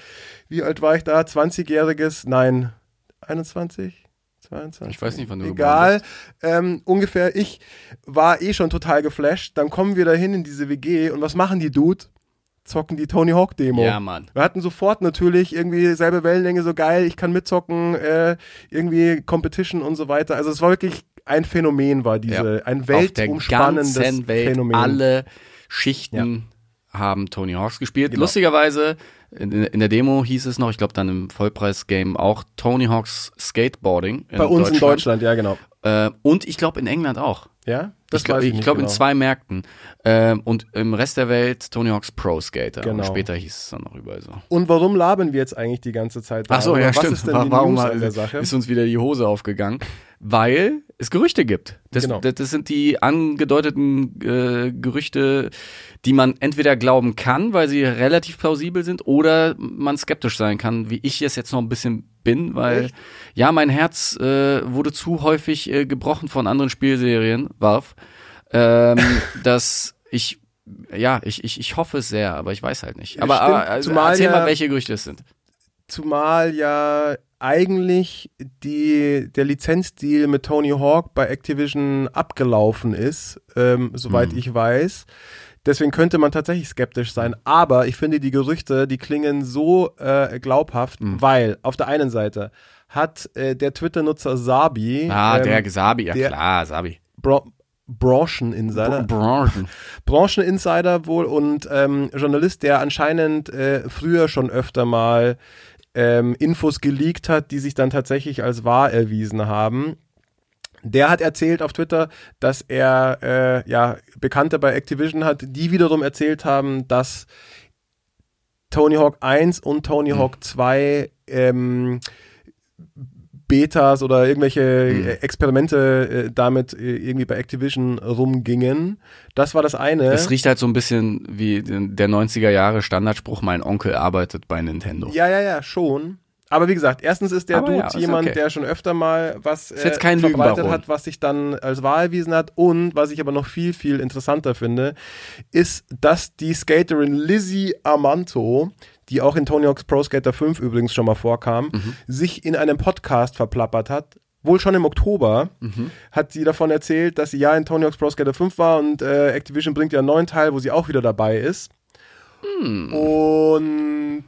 wie alt war ich da? 20-jähriges? Nein, 21? 22? Ich weiß nicht, wann du Egal. Ähm, ungefähr, ich war eh schon total geflasht. Dann kommen wir dahin in diese WG und was machen die Dude? Zocken die Tony Hawk Demo. Ja, Mann. Wir hatten sofort natürlich irgendwie selbe Wellenlänge, so geil, ich kann mitzocken, äh, irgendwie Competition und so weiter. Also es war wirklich ein Phänomen, war diese, ein Auf der weltumspannendes Welt, Phänomen. alle Schichten haben Tony Hawks gespielt. Genau. Lustigerweise, in, in der Demo hieß es noch, ich glaube dann im Vollpreis-Game auch Tony Hawks Skateboarding. Bei uns in Deutschland, ja genau. Äh, und ich glaube in England auch. Ja, ich glaube weiß ich nicht glaub, in genau. zwei Märkten. Ähm, und im Rest der Welt Tony Hawks Pro Skater. Und Genau. später hieß es dann noch überall so. Und warum labern wir jetzt eigentlich die ganze Zeit? Ach so, ja, Was stimmt. ist denn Wa- die Warum News an der Sache? ist uns wieder die Hose aufgegangen? Weil es Gerüchte gibt. Das, Genau. das, das sind die angedeuteten äh, Gerüchte, die man entweder glauben kann, weil sie relativ plausibel sind, oder man skeptisch sein kann, wie ich es jetzt noch ein bisschen bin, weil Echt? ja, mein Herz äh, wurde zu häufig äh, gebrochen von anderen Spielserien, Valve, ähm, dass ich ja, ich, ich, ich hoffe es sehr, aber ich weiß halt nicht. Aber, Stimmt, aber also, zumal erzähl ja- mal, welche Gerüchte es sind. Zumal ja eigentlich die, der Lizenzdeal mit Tony Hawk bei Activision abgelaufen ist, ähm, soweit Mhm. ich weiß. Deswegen könnte man tatsächlich skeptisch sein. Aber ich finde, die Gerüchte, die klingen so äh, glaubhaft, Mhm. weil auf der einen Seite hat äh, der Twitter-Nutzer Sabi, Ah, ähm, der Sabi, ja der- klar, Sabi. Bra Brancheninsider, Branchen. Brancheninsider wohl und ähm, Journalist, der anscheinend äh, früher schon öfter mal ähm, Infos geleakt hat, die sich dann tatsächlich als wahr erwiesen haben. Der hat erzählt auf Twitter, dass er äh, ja Bekannte bei Activision hat, die wiederum erzählt haben, dass Tony Hawk 1 und Tony Hm. Hawk 2 ähm, Betas oder irgendwelche Hm. äh, Experimente äh, damit äh, irgendwie bei Activision rumgingen. Das war das eine. Es riecht halt so ein bisschen wie der 90er Jahre Standardspruch, mein Onkel arbeitet bei Nintendo. ja, ja, ja, schon. Aber wie gesagt, erstens ist der Aber Dude ja, ist jemand, okay. der schon öfter mal was äh, verbreitet hat, was sich dann als wahr erwiesen hat. Und was ich aber noch viel, viel interessanter finde, ist, dass die Skaterin Lizzie Armanto, die auch in Tony Hawk's Pro Skater 5 übrigens schon mal vorkam, Mhm. sich in einem Podcast verplappert hat. Wohl schon im Oktober Mhm. hat sie davon erzählt, dass sie ja in Tony Hawk's Pro Skater 5 war und äh, Activision bringt ja einen neuen Teil, wo sie auch wieder dabei ist. Hm. Und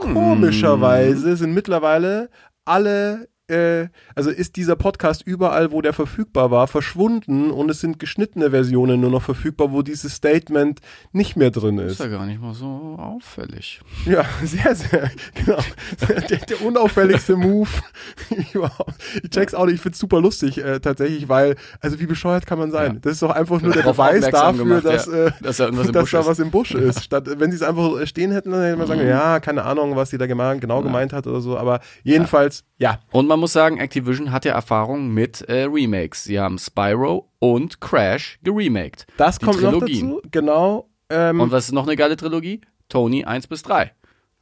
komischerweise sind mittlerweile alle, äh, also ist dieser Podcast überall, wo der verfügbar war, verschwunden und es sind geschnittene Versionen nur noch verfügbar, wo dieses Statement nicht mehr drin Ist ist. ja gar nicht mal so auffällig. Ja, sehr, sehr, genau. Der, der unauffälligste Move überhaupt. Ich check's auch nicht, ich find's super lustig äh, tatsächlich, weil, also wie bescheuert kann man sein? Ja. Das ist doch einfach nur der Beweis dafür, gemacht, dass, ja. äh, Dass da dass da was im Busch ist. Statt, wenn sie es einfach stehen hätten, dann hätte man sagen, ja, keine Ahnung, was sie da genau gemeint hat oder so, aber jedenfalls, ja. Und man muss sagen, Activision hat ja Erfahrung mit äh, Remakes. Sie haben Spyro und Crash geremaked. Das Die kommt Trilogien. noch dazu, genau. Ähm, Und was ist noch eine geile Trilogie? Tony 1 bis 3.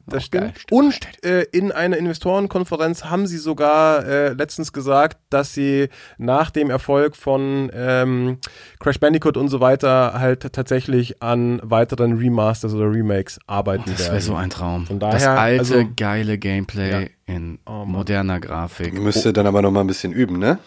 Das stimmt. geil. Und äh, in einer Investorenkonferenz haben sie sogar äh, letztens gesagt, dass sie nach dem Erfolg von ähm, Crash Bandicoot und so weiter halt tatsächlich an weiteren Remasters oder Remakes arbeiten Das werden. wäre so ein Traum. Von das daher, alte, also- geile Gameplay Ja. In Oh moderner Grafik. Müsste dann aber noch mal ein bisschen üben, ne?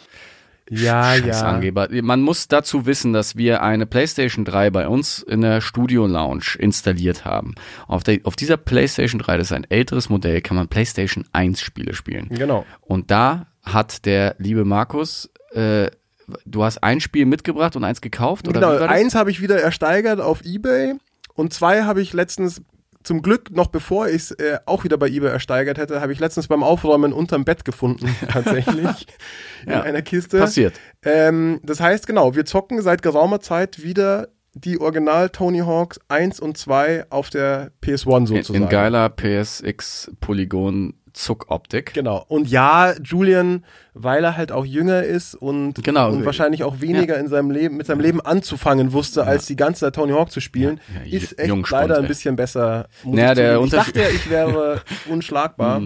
ja, Scheiß ja. Angeber. Man muss dazu wissen, dass wir eine PlayStation 3 bei uns in der Studio Lounge installiert haben. Auf, der, auf dieser PlayStation 3, das ist ein älteres Modell, kann man PlayStation 1 Spiele spielen. Genau. Und da hat der liebe Markus, äh, du hast ein Spiel mitgebracht und eins gekauft? Oder genau. Eins habe ich wieder ersteigert auf Ebay und zwei habe ich letztens zum Glück, noch bevor ich es äh, auch wieder bei eBay ersteigert hätte, habe ich letztens beim Aufräumen unterm Bett gefunden, tatsächlich. in Ja, einer Kiste. Passiert. Ähm, das heißt, genau, wir zocken seit geraumer Zeit wieder die Original Tony Hawks 1 und 2 auf der PS1 In, sozusagen. in geiler PSX Polygon Zuckoptik. Genau. Und ja, Julian, weil er halt auch jünger ist und, Genau. und wahrscheinlich auch weniger in seinem Leben, mit seinem Leben anzufangen wusste, als die ganze Zeit Tony Hawk zu spielen, Ja, ja, ist echt Jungspund, leider ein bisschen besser. Naja, ich der ich dachte ja, ich wäre unschlagbar.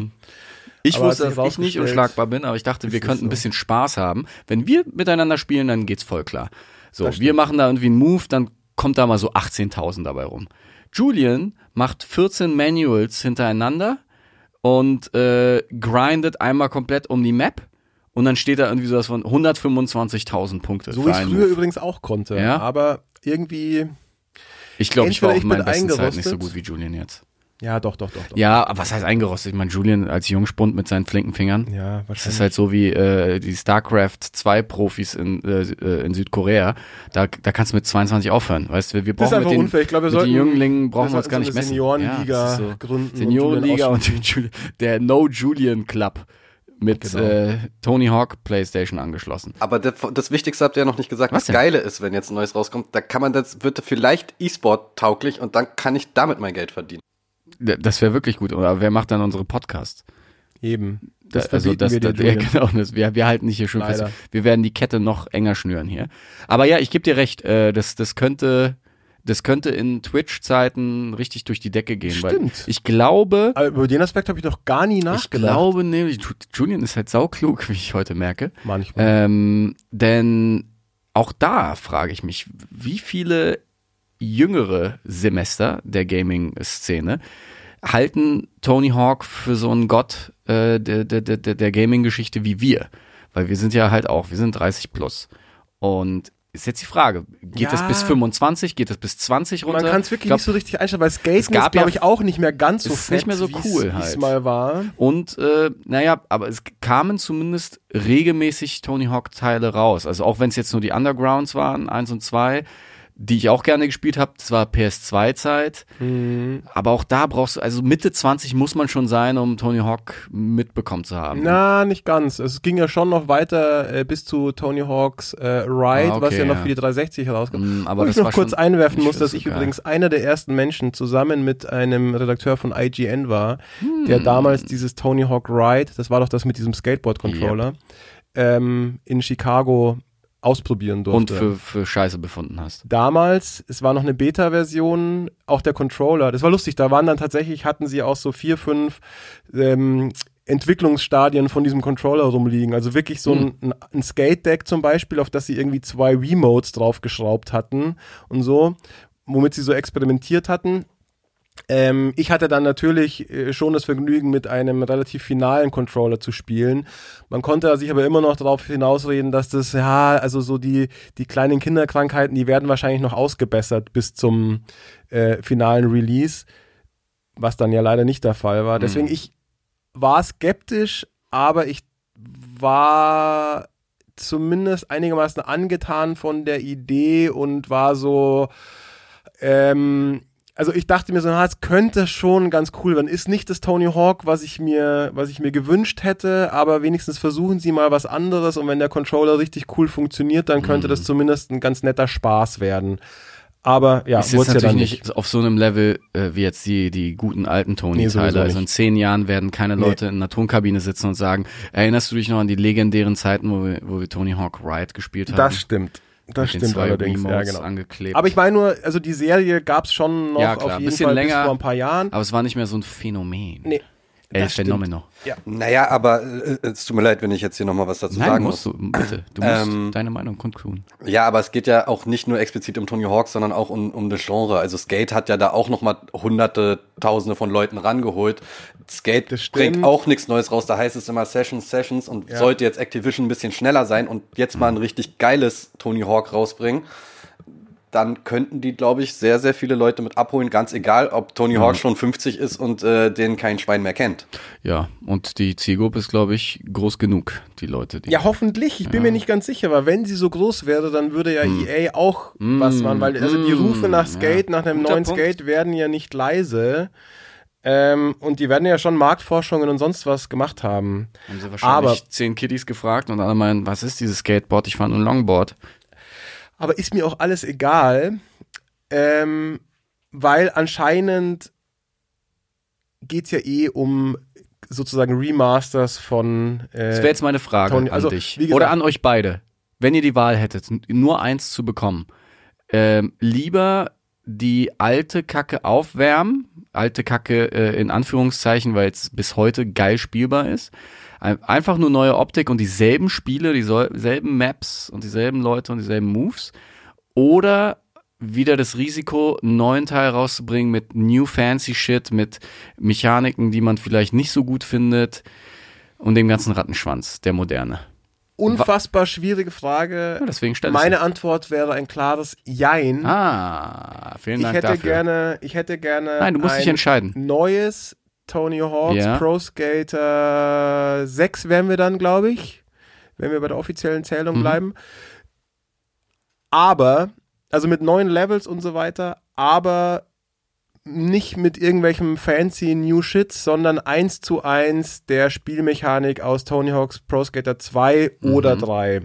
Ich Aber wusste, dass ich nicht unschlagbar bin, aber ich dachte, wir könnten ein so. bisschen Spaß haben. Wenn wir miteinander spielen, dann geht's voll klar. So, wir machen da irgendwie einen Move, dann kommt da mal so 18.000 dabei rum. Julian macht 14 Manuals hintereinander und äh, grindet einmal komplett um die Map und dann steht da irgendwie sowas von 125.000 Punkte. So wie ich es früher Move. übrigens auch konnte. Ja. Aber irgendwie, Ich glaube, ich war auch in meinen bin besten Zeiten nicht so gut wie Julian jetzt. Ja, doch, doch, doch. doch. Ja, aber was heißt eingerostet? Ich meine, Julian als Jungspund mit seinen flinken Fingern. Ja, Das wahrscheinlich. ist halt so wie äh, die StarCraft 2 Profis in, äh, äh, in Südkorea. Da, da kannst du mit 22 aufhören. Weißt du, wir das ist brauchen einfach mit den, unfair. Ich glaube, wir mit sollten den Jünglingen brauchen wir uns gar nicht messen. Seniorenliga Ja, das ist so. gründen. und Seniorenliga Julian und, den Juli- der No Julian Club mit Genau. äh, Tony Hawk PlayStation angeschlossen. Aber das, das Wichtigste habt ihr ja noch nicht gesagt. Was das? Geile ist, wenn jetzt ein neues rauskommt, da kann man das, wird vielleicht E-Sport tauglich und dann kann ich damit mein Geld verdienen. Das wäre wirklich gut. Oder wer macht dann unsere Podcasts? Eben. Das Da- also das, wir das, ja, genau, das, wir, wir halten nicht hier schön Leider. fest. Wir werden die Kette noch enger schnüren hier. Aber ja, ich gebe dir recht, äh, das, das könnte, das könnte in Twitch-Zeiten richtig durch die Decke gehen. Stimmt. ich glaube, Aber über den Aspekt habe ich noch gar nie ich nachgedacht. glaube nämlich, Ju- Julian ist halt sauklug, wie ich heute merke. Manchmal. Ähm, denn auch da frage ich mich, wie viele jüngere Semester der Gaming-Szene halten Tony Hawk für so einen Gott äh, der, der, der, der Gaming-Geschichte wie wir? Weil wir sind ja halt auch, wir sind 30 plus. Und ist jetzt die Frage, geht Ja. es bis 25, geht es bis 20 runter? Man kann es wirklich Ich glaub, nicht so richtig einstellen, weil Skaten es gab ist, glaube ja- ich, auch nicht mehr ganz so fett, nicht mehr so cool halt. mal war. Und äh, naja, aber es kamen zumindest regelmäßig Tony Hawk-Teile raus. Also auch wenn es jetzt nur die Undergrounds waren, eins und zwei, die ich auch gerne gespielt habe, das war PS2-Zeit. Mhm. Aber auch da brauchst du, also Mitte 20 muss man schon sein, um Tony Hawk mitbekommen zu haben. Na, nicht ganz. Es ging ja schon noch weiter äh, bis zu Tony Hawks äh, Ride, Ah, was ja okay, noch ja. für die 360 herauskommt. Mm, aber Wo das ich noch kurz einwerfen muss, dass ich geil. übrigens einer der ersten Menschen zusammen mit einem Redakteur von IGN war, Hm. der damals dieses Tony Hawk Ride, das war doch das mit diesem Skateboard-Controller, ähm, in Chicago ausprobieren Und durfte. für, für Scheiße befunden hast. Damals, es war noch eine Beta-Version, auch der Controller. Das war lustig, da waren dann tatsächlich, hatten sie auch so vier, fünf ähm, Entwicklungsstadien von diesem Controller rumliegen. Also wirklich so ein, ein, ein Skate-Deck zum Beispiel, auf das sie irgendwie zwei Remotes draufgeschraubt hatten und so, womit sie so experimentiert hatten. Ähm, ich hatte dann natürlich äh, schon das Vergnügen, mit einem relativ finalen Controller zu spielen. Man konnte sich aber immer noch darauf hinausreden, dass das, ja, also so die, die kleinen Kinderkrankheiten, die werden wahrscheinlich noch ausgebessert bis zum äh, finalen Release, was dann ja leider nicht der Fall war. Deswegen, ich war skeptisch, aber ich war zumindest einigermaßen angetan von der Idee und war so, ähm, also ich dachte mir so, na, es könnte schon ganz cool werden. Ist nicht das Tony Hawk, was ich mir, was ich mir gewünscht hätte, aber wenigstens versuchen sie mal was anderes und wenn der Controller richtig cool funktioniert, dann könnte das zumindest ein ganz netter Spaß werden. Aber ja, ist jetzt wurde ja natürlich nicht. nicht auf so einem Level äh, wie jetzt die, die guten alten Nee, Tony-Teile. sowieso also in zehn Jahren werden keine Nee. Leute in einer Tonkabine sitzen und sagen, erinnerst du dich noch an die legendären Zeiten, wo wir, wo wir Tony Hawk Ride gespielt haben? Das stimmt. Das stimmt allerdings, ja genau. angeklebt. Aber ich meine nur, also die Serie gab es schon noch Ja, klar, auf jeden bisschen Fall länger. bis vor ein paar Jahren. Aber es war nicht mehr so ein Phänomen. Nee, El das stimmt. Phänomeno. Naja, aber äh, es tut mir leid, wenn ich jetzt hier nochmal was dazu Nein, sagen musst muss. du, bitte. Du musst Ähm, deine Meinung kundtun. Ja, aber es geht ja auch nicht nur explizit um Tony Hawk, sondern auch um, um das Genre. Also Skate hat ja da auch nochmal hunderte, tausende von Leuten rangeholt. Skate bringt auch nichts Neues raus. Da heißt es immer Sessions, Sessions und sollte jetzt Activision ein bisschen schneller sein und jetzt mal ein richtig geiles Tony Hawk rausbringen, dann könnten die, glaube ich, sehr, sehr viele Leute mit abholen, ganz egal, ob Tony Hawk schon 50 ist und äh, den kein Schwein mehr kennt. Ja, und die Zielgruppe ist, glaube ich, groß genug, die Leute, die. Ja, hoffentlich. Ich bin mir nicht ganz sicher, weil wenn sie so groß wäre, dann würde ja Hm. EA auch was machen, weil also die Rufe nach Skate, nach einem Guter neuen Punkt. Skate werden ja nicht leise. Ähm, und die werden ja schon Marktforschungen und sonst was gemacht haben. haben sie wahrscheinlich aber- zehn Kiddies gefragt und alle meinen, was ist dieses Skateboard? Ich fahre ein Longboard. Aber ist mir auch alles egal, ähm, weil anscheinend geht's ja eh um sozusagen Remasters von Das äh, wäre jetzt meine Frage Tony, an also, dich. wie gesagt- Oder an euch beide. Wenn ihr die Wahl hättet, nur eins zu bekommen, ähm, lieber die alte Kacke aufwärmen, alte Kacke äh, in Anführungszeichen, weil es bis heute geil spielbar ist, einfach nur neue Optik und dieselben Spiele, dieselben Maps und dieselben Leute und dieselben Moves, oder wieder das Risiko, einen neuen Teil rauszubringen mit new fancy shit, mit Mechaniken, die man vielleicht nicht so gut findet und dem ganzen Rattenschwanz, der moderne. unfassbar schwierige Frage. Ja, deswegen stell es Meine Antwort wäre ein klares Jein. Ah, vielen ich Dank hätte dafür. gerne, ich hätte gerne Nein, du musst ein dich entscheiden. neues Tony Hawk's Ja. Pro Skater 6 wären wir dann, glaube ich, wenn wir bei der offiziellen Zählung Mhm. bleiben. Aber, also mit neuen Levels und so weiter, aber nicht mit irgendwelchem fancy New Shit, sondern eins zu eins der Spielmechanik aus Tony Hawk's Pro Skater 2 oder 3.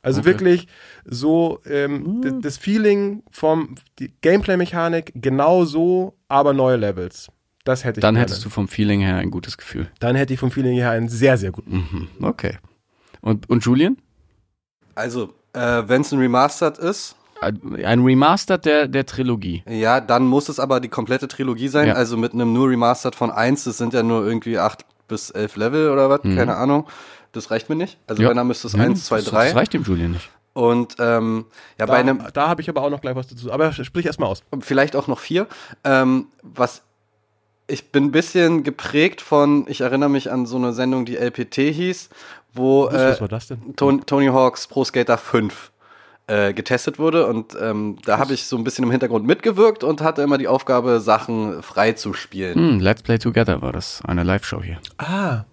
Also Okay. wirklich so ähm, d- das Feeling vom Gameplay-Mechanik genau so, aber neue Levels. Das hätte ich Dann gerne. hättest du vom Feeling her ein gutes Gefühl. Dann hätte ich vom Feeling her einen sehr, sehr guten. Mhm. Okay. Und, und Julian? Also, äh, wenn es ein Remastered ist, Ein Remastered der, der Trilogie. ja, dann muss es aber die komplette Trilogie sein. Ja. Also mit einem nur Remastered von 1, das sind ja nur irgendwie 8 bis 11 Level oder was, keine Ahnung. Das reicht mir nicht. Also Mhm. Ja. wenn, dann müsste es Nee, 1, 2, das, 3. Das reicht dem Julian nicht. Und ähm, ja, Da, bei einem, da habe ich aber auch noch gleich was dazu. Aber sprich erst mal aus. vielleicht auch noch vier. Ähm, was ich bin ein bisschen geprägt von, ich erinnere mich an so eine Sendung, die LPT hieß, wo äh, was war das denn? Tony, Tony Hawk's Pro Skater 5 äh, getestet wurde und ähm, da habe ich so ein bisschen im Hintergrund mitgewirkt und hatte immer die Aufgabe, Sachen frei zu spielen. Hm, Let's Play Together war das, eine Live-Show hier. Ah,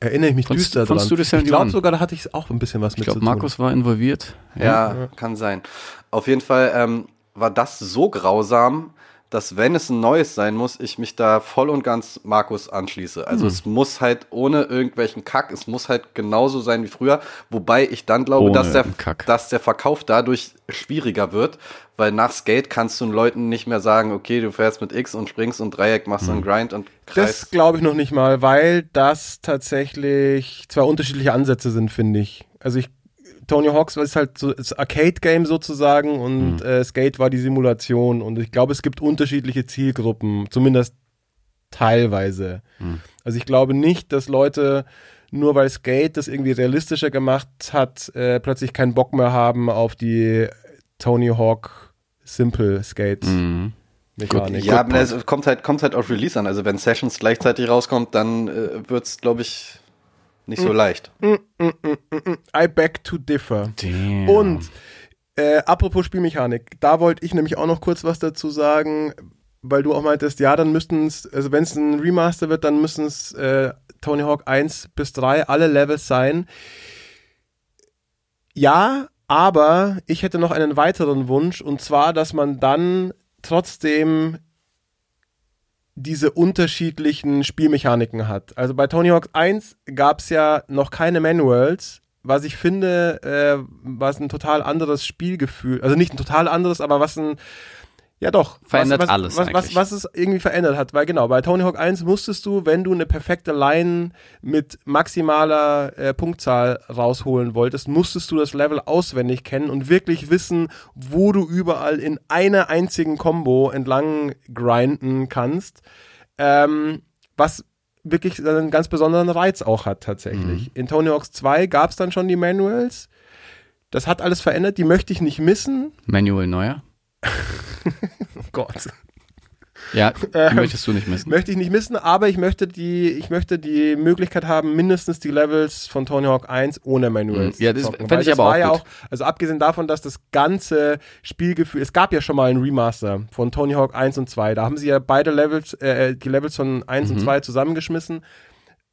erinnere ich mich Von- düster von dran. Ich glaube 71. sogar, da hatte ich auch ein bisschen was Ich mit glaube, zu tun. Markus war involviert. Ja, kann sein. Auf jeden Fall ähm, war das so grausam, dass wenn es ein neues sein muss, ich mich da voll und ganz Markus anschließe. Also es muss halt ohne irgendwelchen Kack, es muss halt genauso sein wie früher, wobei ich dann glaube, Ohne dass der, Kack. dass der Verkauf dadurch schwieriger wird, weil nach Skate kannst du den Leuten nicht mehr sagen, okay, du fährst mit X und springst und Dreieck, machst einen Grind und Kreis. Das glaube ich noch nicht mal, weil das tatsächlich zwei unterschiedliche Ansätze sind, finde ich. Also ich Tony Hawks ist halt so das Arcade-Game sozusagen und äh, Skate war die Simulation und ich glaube, es gibt unterschiedliche Zielgruppen, zumindest teilweise. Also ich glaube nicht, dass Leute nur weil Skate das irgendwie realistischer gemacht hat, äh, plötzlich keinen Bock mehr haben auf die Tony Hawk Simple Skate Mhm. Mechanik. Ja, aber es kommt halt, kommt halt auf Release an. Also wenn Sessions gleichzeitig rauskommt, dann äh, wird's, glaube ich, nicht so leicht. I beg to differ. Damn. Und äh, apropos Spielmechanik, da wollte ich nämlich auch noch kurz was dazu sagen, weil du auch meintest, ja, dann müssten es, also wenn es ein Remaster wird, dann müssen es äh, Tony Hawk 1 bis 3 alle Levels sein. Ja, aber ich hätte noch einen weiteren Wunsch und zwar, dass man dann trotzdem diese unterschiedlichen Spielmechaniken hat. Also bei Tony Hawk 1 gab es ja noch keine Manuals, was ich finde, äh, was ein total anderes Spielgefühl, also nicht ein total anderes, aber was ein, ja doch, Verändert was, was, alles was, was, was es irgendwie verändert hat, weil genau, bei Tony Hawk 1 musstest du, wenn du eine perfekte Line mit maximaler äh, Punktzahl rausholen wolltest, musstest du das Level auswendig kennen und wirklich wissen, wo du überall in einer einzigen Combo entlang grinden kannst. Ähm, was wirklich einen ganz besonderen Reiz auch hat tatsächlich. In Tony Hawk's 2 gab es dann schon die Manuals. Das hat alles verändert, die möchte ich nicht missen. Manuel Neuer. Oh Gott. Ja, Ähm, möchtest du nicht missen. Möchte ich nicht missen, aber ich möchte die, ich möchte die Möglichkeit haben, mindestens die Levels von Tony Hawk 1 ohne Manuals Mhm. Ja, das zocken. fänd Weil ich das aber war auch ja auch, also abgesehen davon, dass das ganze Spielgefühl, es gab ja schon mal ein Remaster von Tony Hawk 1 und 2, da haben sie ja beide Levels, äh, die Levels von 1 Mhm. und 2 zusammengeschmissen,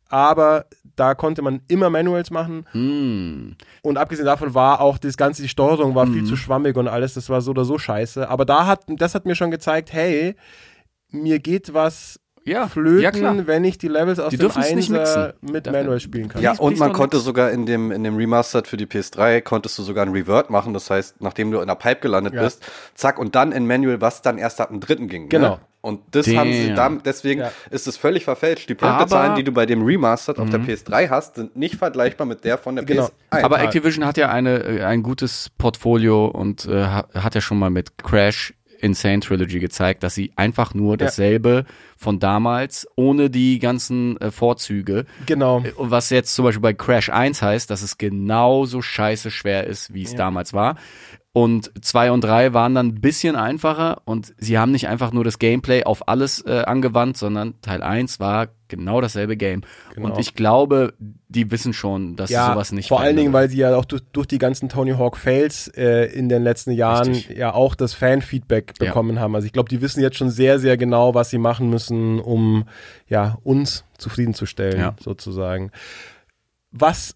aber da konnte man immer Manuals machen Hm. und abgesehen davon war auch das ganze, die Steuerung war Mhm. viel zu schwammig und alles, das war so oder so scheiße. Aber da hat, das hat mir schon gezeigt, hey, mir geht was Ja, flöten, ja klar. wenn ich die Levels aus Die dem Einser mit Darf- Manual spielen kann. Ja, und man konnte sogar in dem, in dem Remastered für die PS3, konntest du sogar ein Revert machen. Das heißt, nachdem du in der Pipe gelandet Ja. bist, zack, und dann in Manual, was dann erst ab dem dritten ging. Genau. Ne? Und das haben sie Damn. damit, deswegen Ja. ist es völlig verfälscht. Die Punktezahlen, Aber- die du bei dem Remastered auf der PS3 hast, sind nicht vergleichbar mit der von der Genau. PS1. Aber. Activision hat ja eine, äh, ein gutes Portfolio und äh, ha- hat ja schon mal mit Crash Insane Trilogy gezeigt, dass sie einfach nur dasselbe von damals, ohne die ganzen äh, Vorzüge. Genau. Und was jetzt zum Beispiel bei Crash 1 heißt, dass es genauso scheiße schwer ist, wie es damals war. Und zwei und drei waren dann ein bisschen einfacher und sie haben nicht einfach nur das Gameplay auf alles äh, angewandt, sondern Teil 1 war genau dasselbe Game. Genau. Und ich glaube, die wissen schon, dass ja, sowas nicht vor allen Dingen, weil sie ja auch durch, durch die ganzen Tony Hawk Fails äh, in den letzten Jahren Richtig. ja auch das Fanfeedback Ja. bekommen haben. Also ich glaube, die wissen jetzt schon sehr, sehr genau, was sie machen müssen, um ja uns zufriedenzustellen, Ja. sozusagen. Was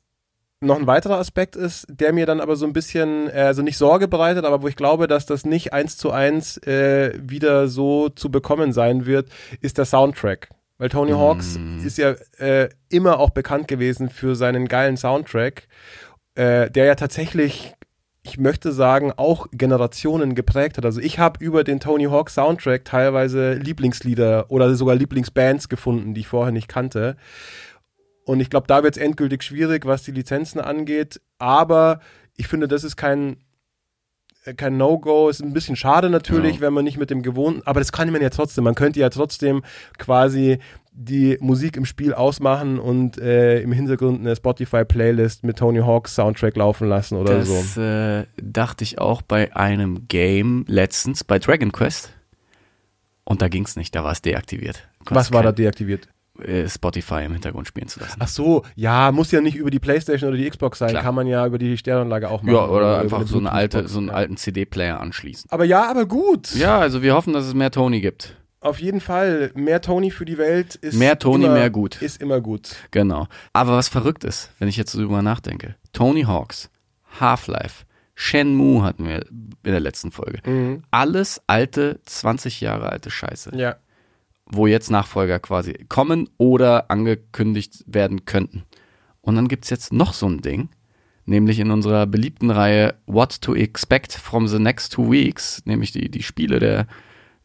noch ein weiterer Aspekt ist, der mir dann aber so ein bisschen, also nicht Sorge bereitet, aber wo ich glaube, dass das nicht eins zu eins äh, wieder so zu bekommen sein wird, ist der Soundtrack. Weil Tony Hawks ist ja äh, immer auch bekannt gewesen für seinen geilen Soundtrack, äh, der ja tatsächlich, ich möchte sagen, auch Generationen geprägt hat. Also ich habe über den Tony Hawk Soundtrack teilweise Lieblingslieder oder sogar Lieblingsbands gefunden, die ich vorher nicht kannte. Und ich glaube, da wird es endgültig schwierig, was die Lizenzen angeht. Aber ich finde, das ist kein, äh, kein No-Go. Ist ein bisschen schade natürlich, Ja. wenn man nicht mit dem gewohnten. Aber das kann man ja trotzdem. Man könnte ja trotzdem quasi die Musik im Spiel ausmachen und äh, im Hintergrund eine Spotify-Playlist mit Tony Hawks Soundtrack laufen lassen oder das so. äh, dachte ich auch bei einem Game letztens, bei Dragon Quest. Und da ging's nicht, da war es deaktiviert. Was war da deaktiviert? Äh, Spotify im Hintergrund spielen zu lassen. Ach so, ja, muss ja nicht über die Playstation oder die Xbox sein, Klar. kann man ja über die Stereoanlage auch machen. Ja, oder über einfach eine so eine alte, so einen ja. alten CD-Player anschließen. Aber ja, aber gut. Ja, also wir hoffen, dass es mehr Tony gibt. Auf jeden Fall, mehr Tony für die Welt ist Mehr Tony, immer, mehr gut. Ist immer gut. Genau. Aber was verrückt ist, wenn ich jetzt so drüber nachdenke. Tony Hawks, Half-Life, Shenmue hatten wir in der letzten Folge. Alles alte, 20 Jahre alte Scheiße. Ja. Wo jetzt Nachfolger quasi kommen oder angekündigt werden könnten. Und dann gibt's jetzt noch so ein Ding, nämlich in unserer beliebten Reihe What to Expect from the Next Two Weeks, nämlich die, die Spiele der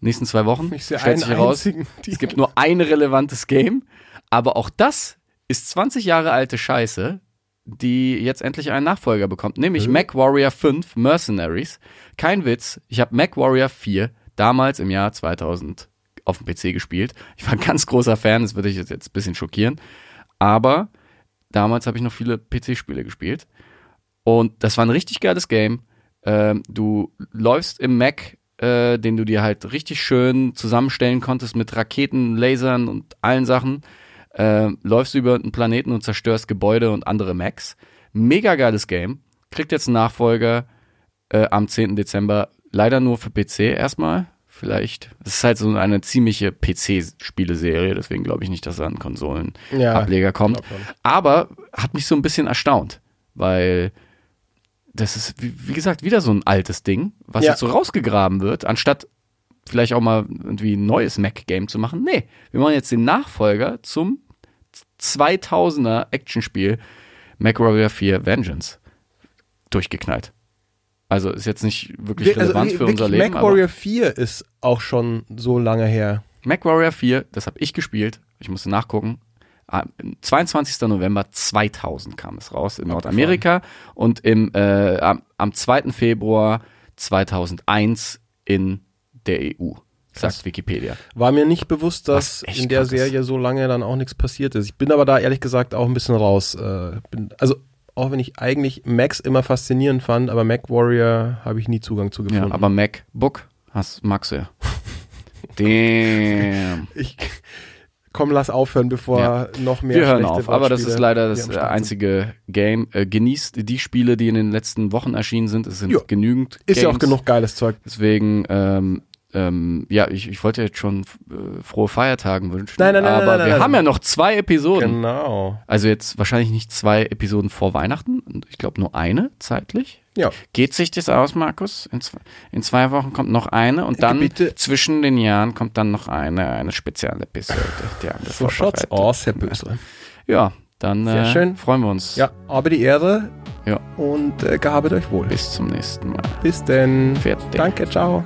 nächsten zwei Wochen. Ich sehe Stellt sich heraus, es gibt nur ein relevantes Game, aber auch das ist 20 Jahre alte Scheiße, die jetzt endlich einen Nachfolger bekommt, nämlich Mhm. MacWarrior 5 Mercenaries. Kein Witz, ich habe MacWarrior 4 damals im Jahr 2000 auf dem PC gespielt. Ich war ein ganz großer Fan, das würde ich jetzt, ein bisschen schockieren, aber damals habe ich noch viele PC-Spiele gespielt und das war ein richtig geiles Game. Ähm, du läufst im Mac, äh, den du dir halt richtig schön zusammenstellen konntest mit Raketen, Lasern und allen Sachen. Äh, läufst über einen Planeten und zerstörst Gebäude und andere Macs. Mega geiles Game. Kriegt jetzt einen Nachfolger äh, am 10. Dezember. Leider nur für PC erstmal. Vielleicht. Es ist halt so eine ziemliche PC-Spieleserie, deswegen glaube ich nicht, dass er an Konsolen Ja, Ableger kommt. Aber hat mich so ein bisschen erstaunt, weil das ist, wie, wie gesagt, wieder so ein altes Ding, was Ja. jetzt so rausgegraben wird, anstatt vielleicht auch mal irgendwie ein neues Mac-Game zu machen. Nee, wir machen jetzt den Nachfolger zum 2000er Actionspiel MacWarrior 4 Vengeance durchgeknallt. Also ist jetzt nicht wirklich Wir- also relevant für wirklich, unser Leben, MacWarrior 4 ist auch schon so lange her. MacWarrior 4, das habe ich gespielt. Ich musste nachgucken. Am 22. November 2000 kam es raus in Nordamerika und im, äh, am, am 2. Februar 2001 in der EU, sagt Wikipedia. War mir nicht bewusst, dass in der krass ist. Serie so lange dann auch nichts passiert ist. Ich bin aber da ehrlich gesagt auch ein bisschen raus. Äh, bin, also auch wenn ich eigentlich Max immer faszinierend fand, aber MacWarrior habe ich nie Zugang zu gefunden. Ja, aber MacBook hast, magst du ja. Damn. ich komm, lass aufhören, bevor Ja. noch mehr Wir hören auf, aber das ist leider das äh, einzige Game. Äh, genießt die Spiele, die in den letzten Wochen erschienen sind. Es sind Ja. genügend. Ist ja auch Games. genug geiles Zeug. Deswegen, ähm, ähm, ja, ich, ich wollte jetzt schon äh, frohe Feiertagen wünschen. Nein, nein, nein, aber nein, nein, wir nein. haben ja noch zwei Episoden. Genau. Also jetzt wahrscheinlich nicht zwei Episoden vor Weihnachten. Ich glaube nur eine zeitlich. Ja. Geht sich das aus, Markus? In zwei, in zwei Wochen kommt noch eine und dann Bitte. zwischen den Jahren kommt dann noch eine, eine haben wir So schaut's aus, Herr Böse. Ja, dann Sehr äh, schön. freuen wir uns. Ja, aber die Ehre Ja. und äh, gehabet euch wohl. Bis zum nächsten Mal. Bis denn. Fertig. Danke, ciao.